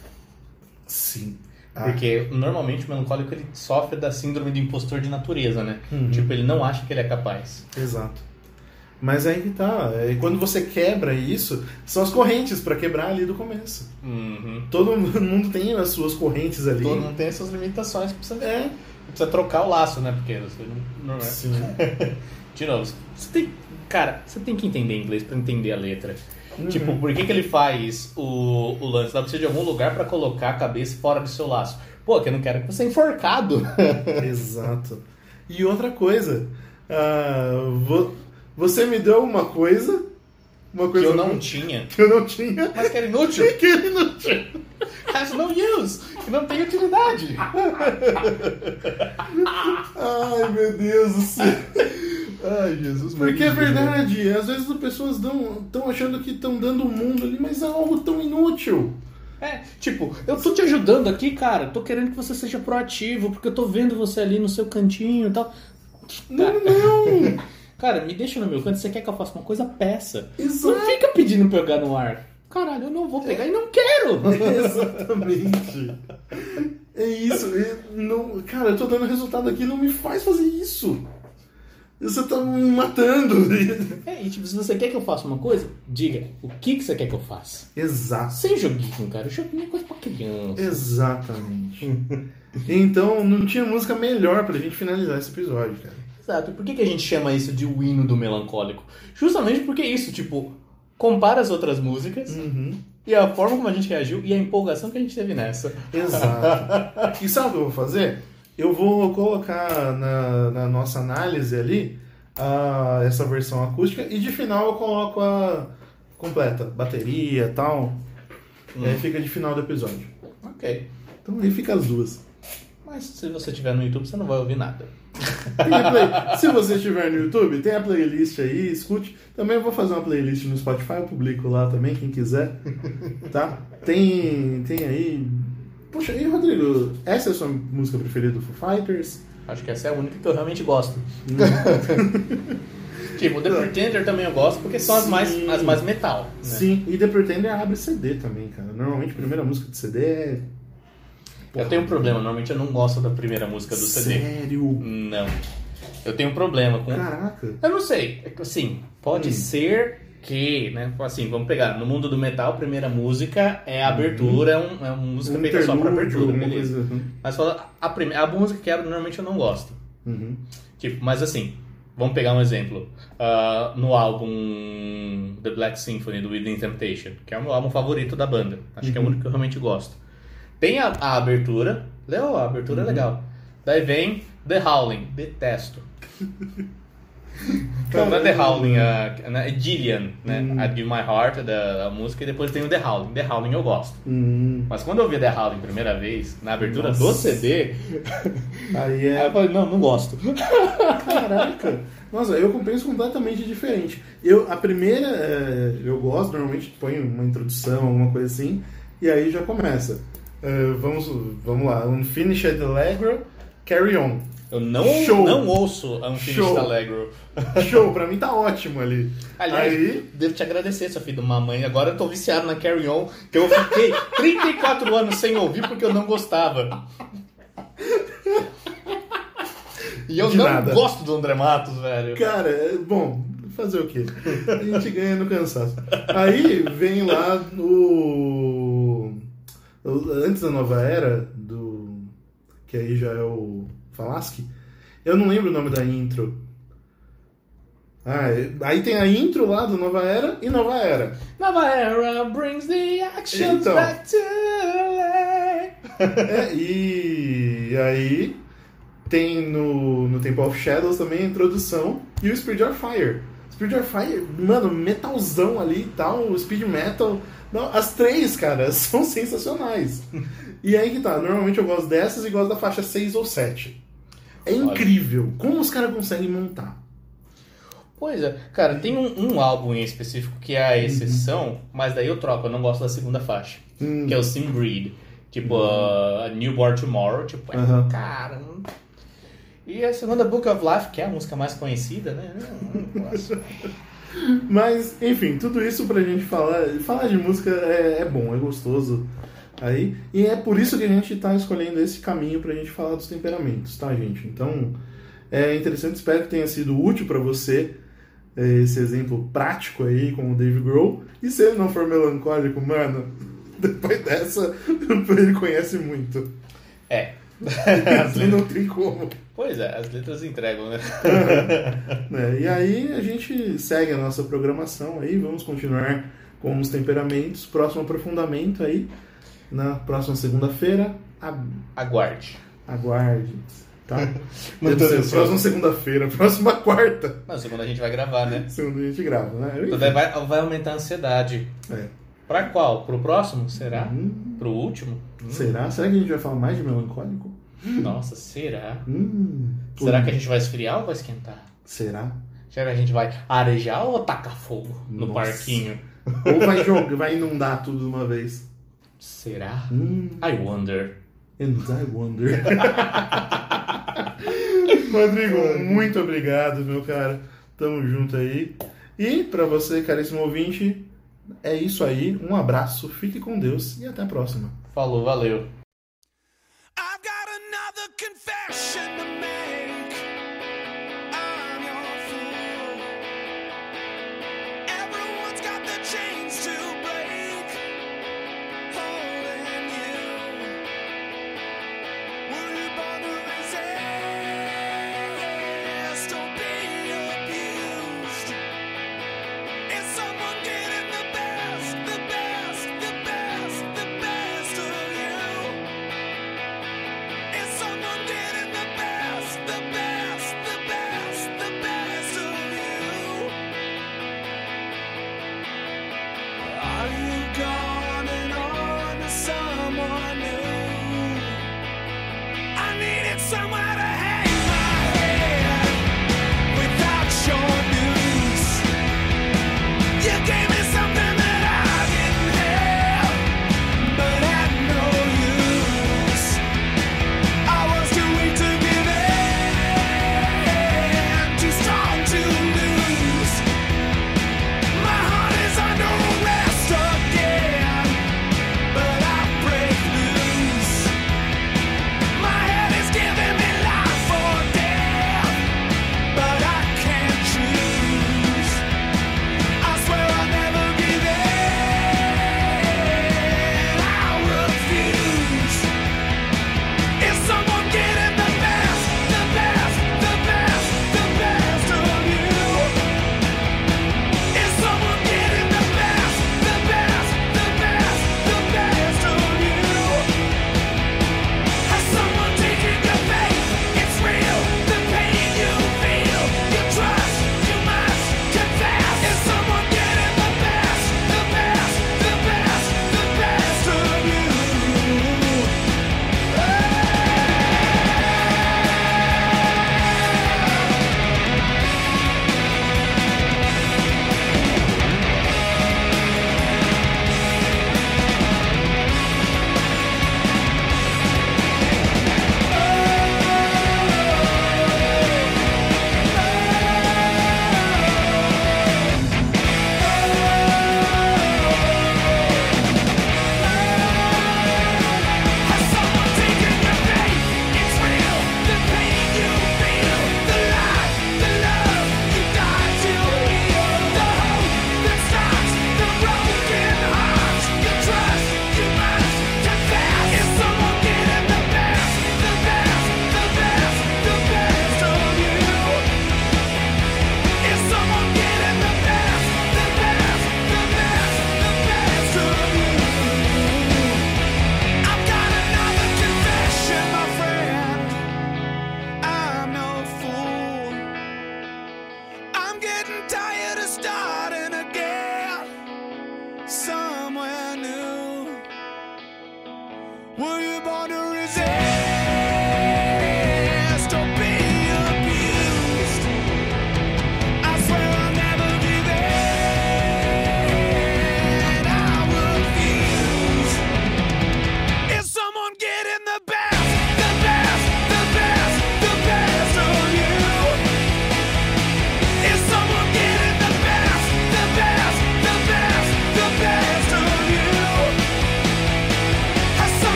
Sim. Ah, Porque normalmente o melancólico ele sofre da síndrome do impostor de natureza, né? Uhum. Tipo, ele não acha que ele é capaz. Exato. Mas aí que tá. É, quando você quebra isso, são as correntes para quebrar ali do começo. Uhum. Todo mundo tem as suas correntes ali. Todo mundo tem essas limitações, precisa, É. precisa trocar o laço, né? Porque você não, é. Sim. De novo, você tem. Cara, você tem que entender inglês pra entender a letra. Uhum. Tipo, por que, que ele faz o, o lance? Ela precisa de algum lugar pra colocar a cabeça fora do seu laço. Pô, que eu não quero que você é enforcado. Exato. E outra coisa, ah, vo- você me deu uma coisa Uma que coisa eu não muito- tinha, que eu não tinha. mas que era inútil. Que não tinha. Has no use, que não tem utilidade. Ai, meu Deus do céu. Ai, Jesus, Porque é verdade, às vezes as pessoas estão achando que estão dando o mundo ali, mas é algo tão inútil. É, tipo, eu tô te ajudando aqui, cara. Tô querendo que você seja proativo, porque eu tô vendo você ali no seu cantinho e tal. Não, não. Cara, me deixa no meu canto. Você quer que eu faça uma coisa? Peça. Exato. Não fica pedindo pra eu jogar no ar. Caralho, eu não vou pegar e não quero. Exatamente. É isso. é- não, cara, eu tô dando resultado aqui, não me faz fazer isso. Você tá me matando. É, e tipo, se você quer que eu faça uma coisa, diga o que, que você quer que eu faça. Exato. Sem joguinho, cara. Joguinho é coisa pra criança. Exatamente. Então, não tinha música melhor pra gente finalizar esse episódio, cara. Exato. E por que, que a gente chama isso de o hino do melancólico? Justamente porque é isso, tipo, compara as outras músicas e a forma como a gente reagiu e a empolgação que a gente teve nessa. Exato. E sabe o que eu vou fazer? Eu vou colocar na, na nossa análise ali a, essa versão acústica e de final eu coloco a completa, bateria e tal. E aí fica de final do episódio. Ok. Então aí fica as duas. Mas se você estiver no YouTube, você não vai ouvir nada. Se você estiver no YouTube, tem a playlist aí, escute. Também vou fazer uma playlist no Spotify, eu publico lá também, quem quiser. Tá? Tem, tem aí. Poxa, e Rodrigo, essa é a sua música preferida do Foo Fighters? Acho que essa é a única que eu realmente gosto. tipo, The Pretender também eu gosto, porque são as mais, as mais metal. Né? Sim, e The Pretender abre CD também, cara. Normalmente a primeira música de CD é. Eu tenho um problema, normalmente eu não gosto da primeira música do CD. Sério? Não. Eu tenho um problema com. Caraca. Eu não sei. É que, Assim, pode Hum. ser que, né? Assim, vamos pegar. No mundo do metal, a primeira música é a abertura, é, um- é uma música Um feita só pra interlúdio, abertura, beleza. Uhum. Mas a, prime... a música que abre, normalmente eu não gosto. Uhum. Tipo, mas assim, vamos pegar um exemplo. Ah, no álbum The Black Symphony do Within Temptation, que é o meu álbum favorito da banda. Acho que é o único que eu realmente gosto. Tem a, a abertura, legal, a abertura é legal. Daí vem The Howling, detesto. Não, não é The Howling, a, né, é Gillian, né? I Give My Heart, da, da música, e depois tem o The Howling. The Howling eu gosto. Hum, Mas quando eu vi The Howling primeira vez, na abertura do Nossa. CD, aí aí é. eu falei, não, não gosto. Caraca! Nossa, eu compenso completamente diferente. Eu, a primeira, é, eu gosto, normalmente ponho uma introdução, alguma coisa assim, e aí já começa. É, vamos, vamos lá, Unfinished Allegro, Carry On. Eu não, Show. não ouço Unfinished Show. Allegro. Show, pra mim tá ótimo ali. Aliás, aí, devo te agradecer, sua filha de mamãe. Agora eu tô viciado na Carry On, que eu fiquei 34 anos sem ouvir porque eu não gostava. E eu De não nada. gosto do André Matos, velho. cara, bom, fazer o quê? A gente ganha no cansaço. Aí vem lá o- Antes da nova era, do. Que aí já é o Falaschi. Eu não lembro o nome da intro. Ah, é- aí tem a intro lá do Nova Era e Nova Era. Nova Era brings the action Então. back to LA. É, e aí tem no, no Temple of Shadows também a introdução e o Spirit of Fire. Spirit of Fire, mano, metalzão ali e tal, speed metal. Não, as três, cara, são sensacionais. E aí que tá, normalmente eu gosto dessas e gosto da faixa 6 ou 7. É incrível como os caras conseguem montar. Pois é, cara, tem um, um álbum em específico que é a exceção, mas daí eu troco, eu não gosto da segunda faixa, Hum. que é o Sim Breed. Tipo, a Newborn Tomorrow, tipo, é, Aham. cara. não- E a segunda Book of Life, que é a música mais conhecida, né? Não, não gosto. Mas, enfim, tudo isso pra gente falar. Falar de música é, é bom, é gostoso. Aí, e é por isso que a gente tá escolhendo esse caminho pra gente falar dos temperamentos, tá, gente? Então, é interessante, espero que tenha sido útil pra você é, esse exemplo prático aí com o Dave Grohl. E se ele não for melancólico, mano, depois dessa, ele conhece muito. É. Assim não tem como. Pois é, as letras entregam, né? né? E aí a gente segue a nossa programação aí, vamos continuar com os temperamentos, próximo aprofundamento aí na próxima segunda-feira. Aguarde. Aguarde. Tá? Ser próxima segunda-feira, próxima quarta. Não, segunda a gente vai gravar, né? Segunda a gente grava, né? Então vai, vai aumentar a ansiedade. É. Pra qual? Pro próximo? Será? Hum. Pro último? Será? Será que a gente vai falar mais de melancólico? Nossa, será? Hum. Será que a gente vai esfriar ou vai esquentar? Será? Será que a gente vai arejar ou tacar fogo no Nossa. parquinho? Ou vai jogar, vai inundar tudo de uma vez? Será? Hum. I wonder. And I wonder. Rodrigo, muito obrigado, meu cara. Tamo junto aí. E pra você, caríssimo ouvinte, é isso aí. Um abraço, fique com Deus e até a próxima. Falou, valeu.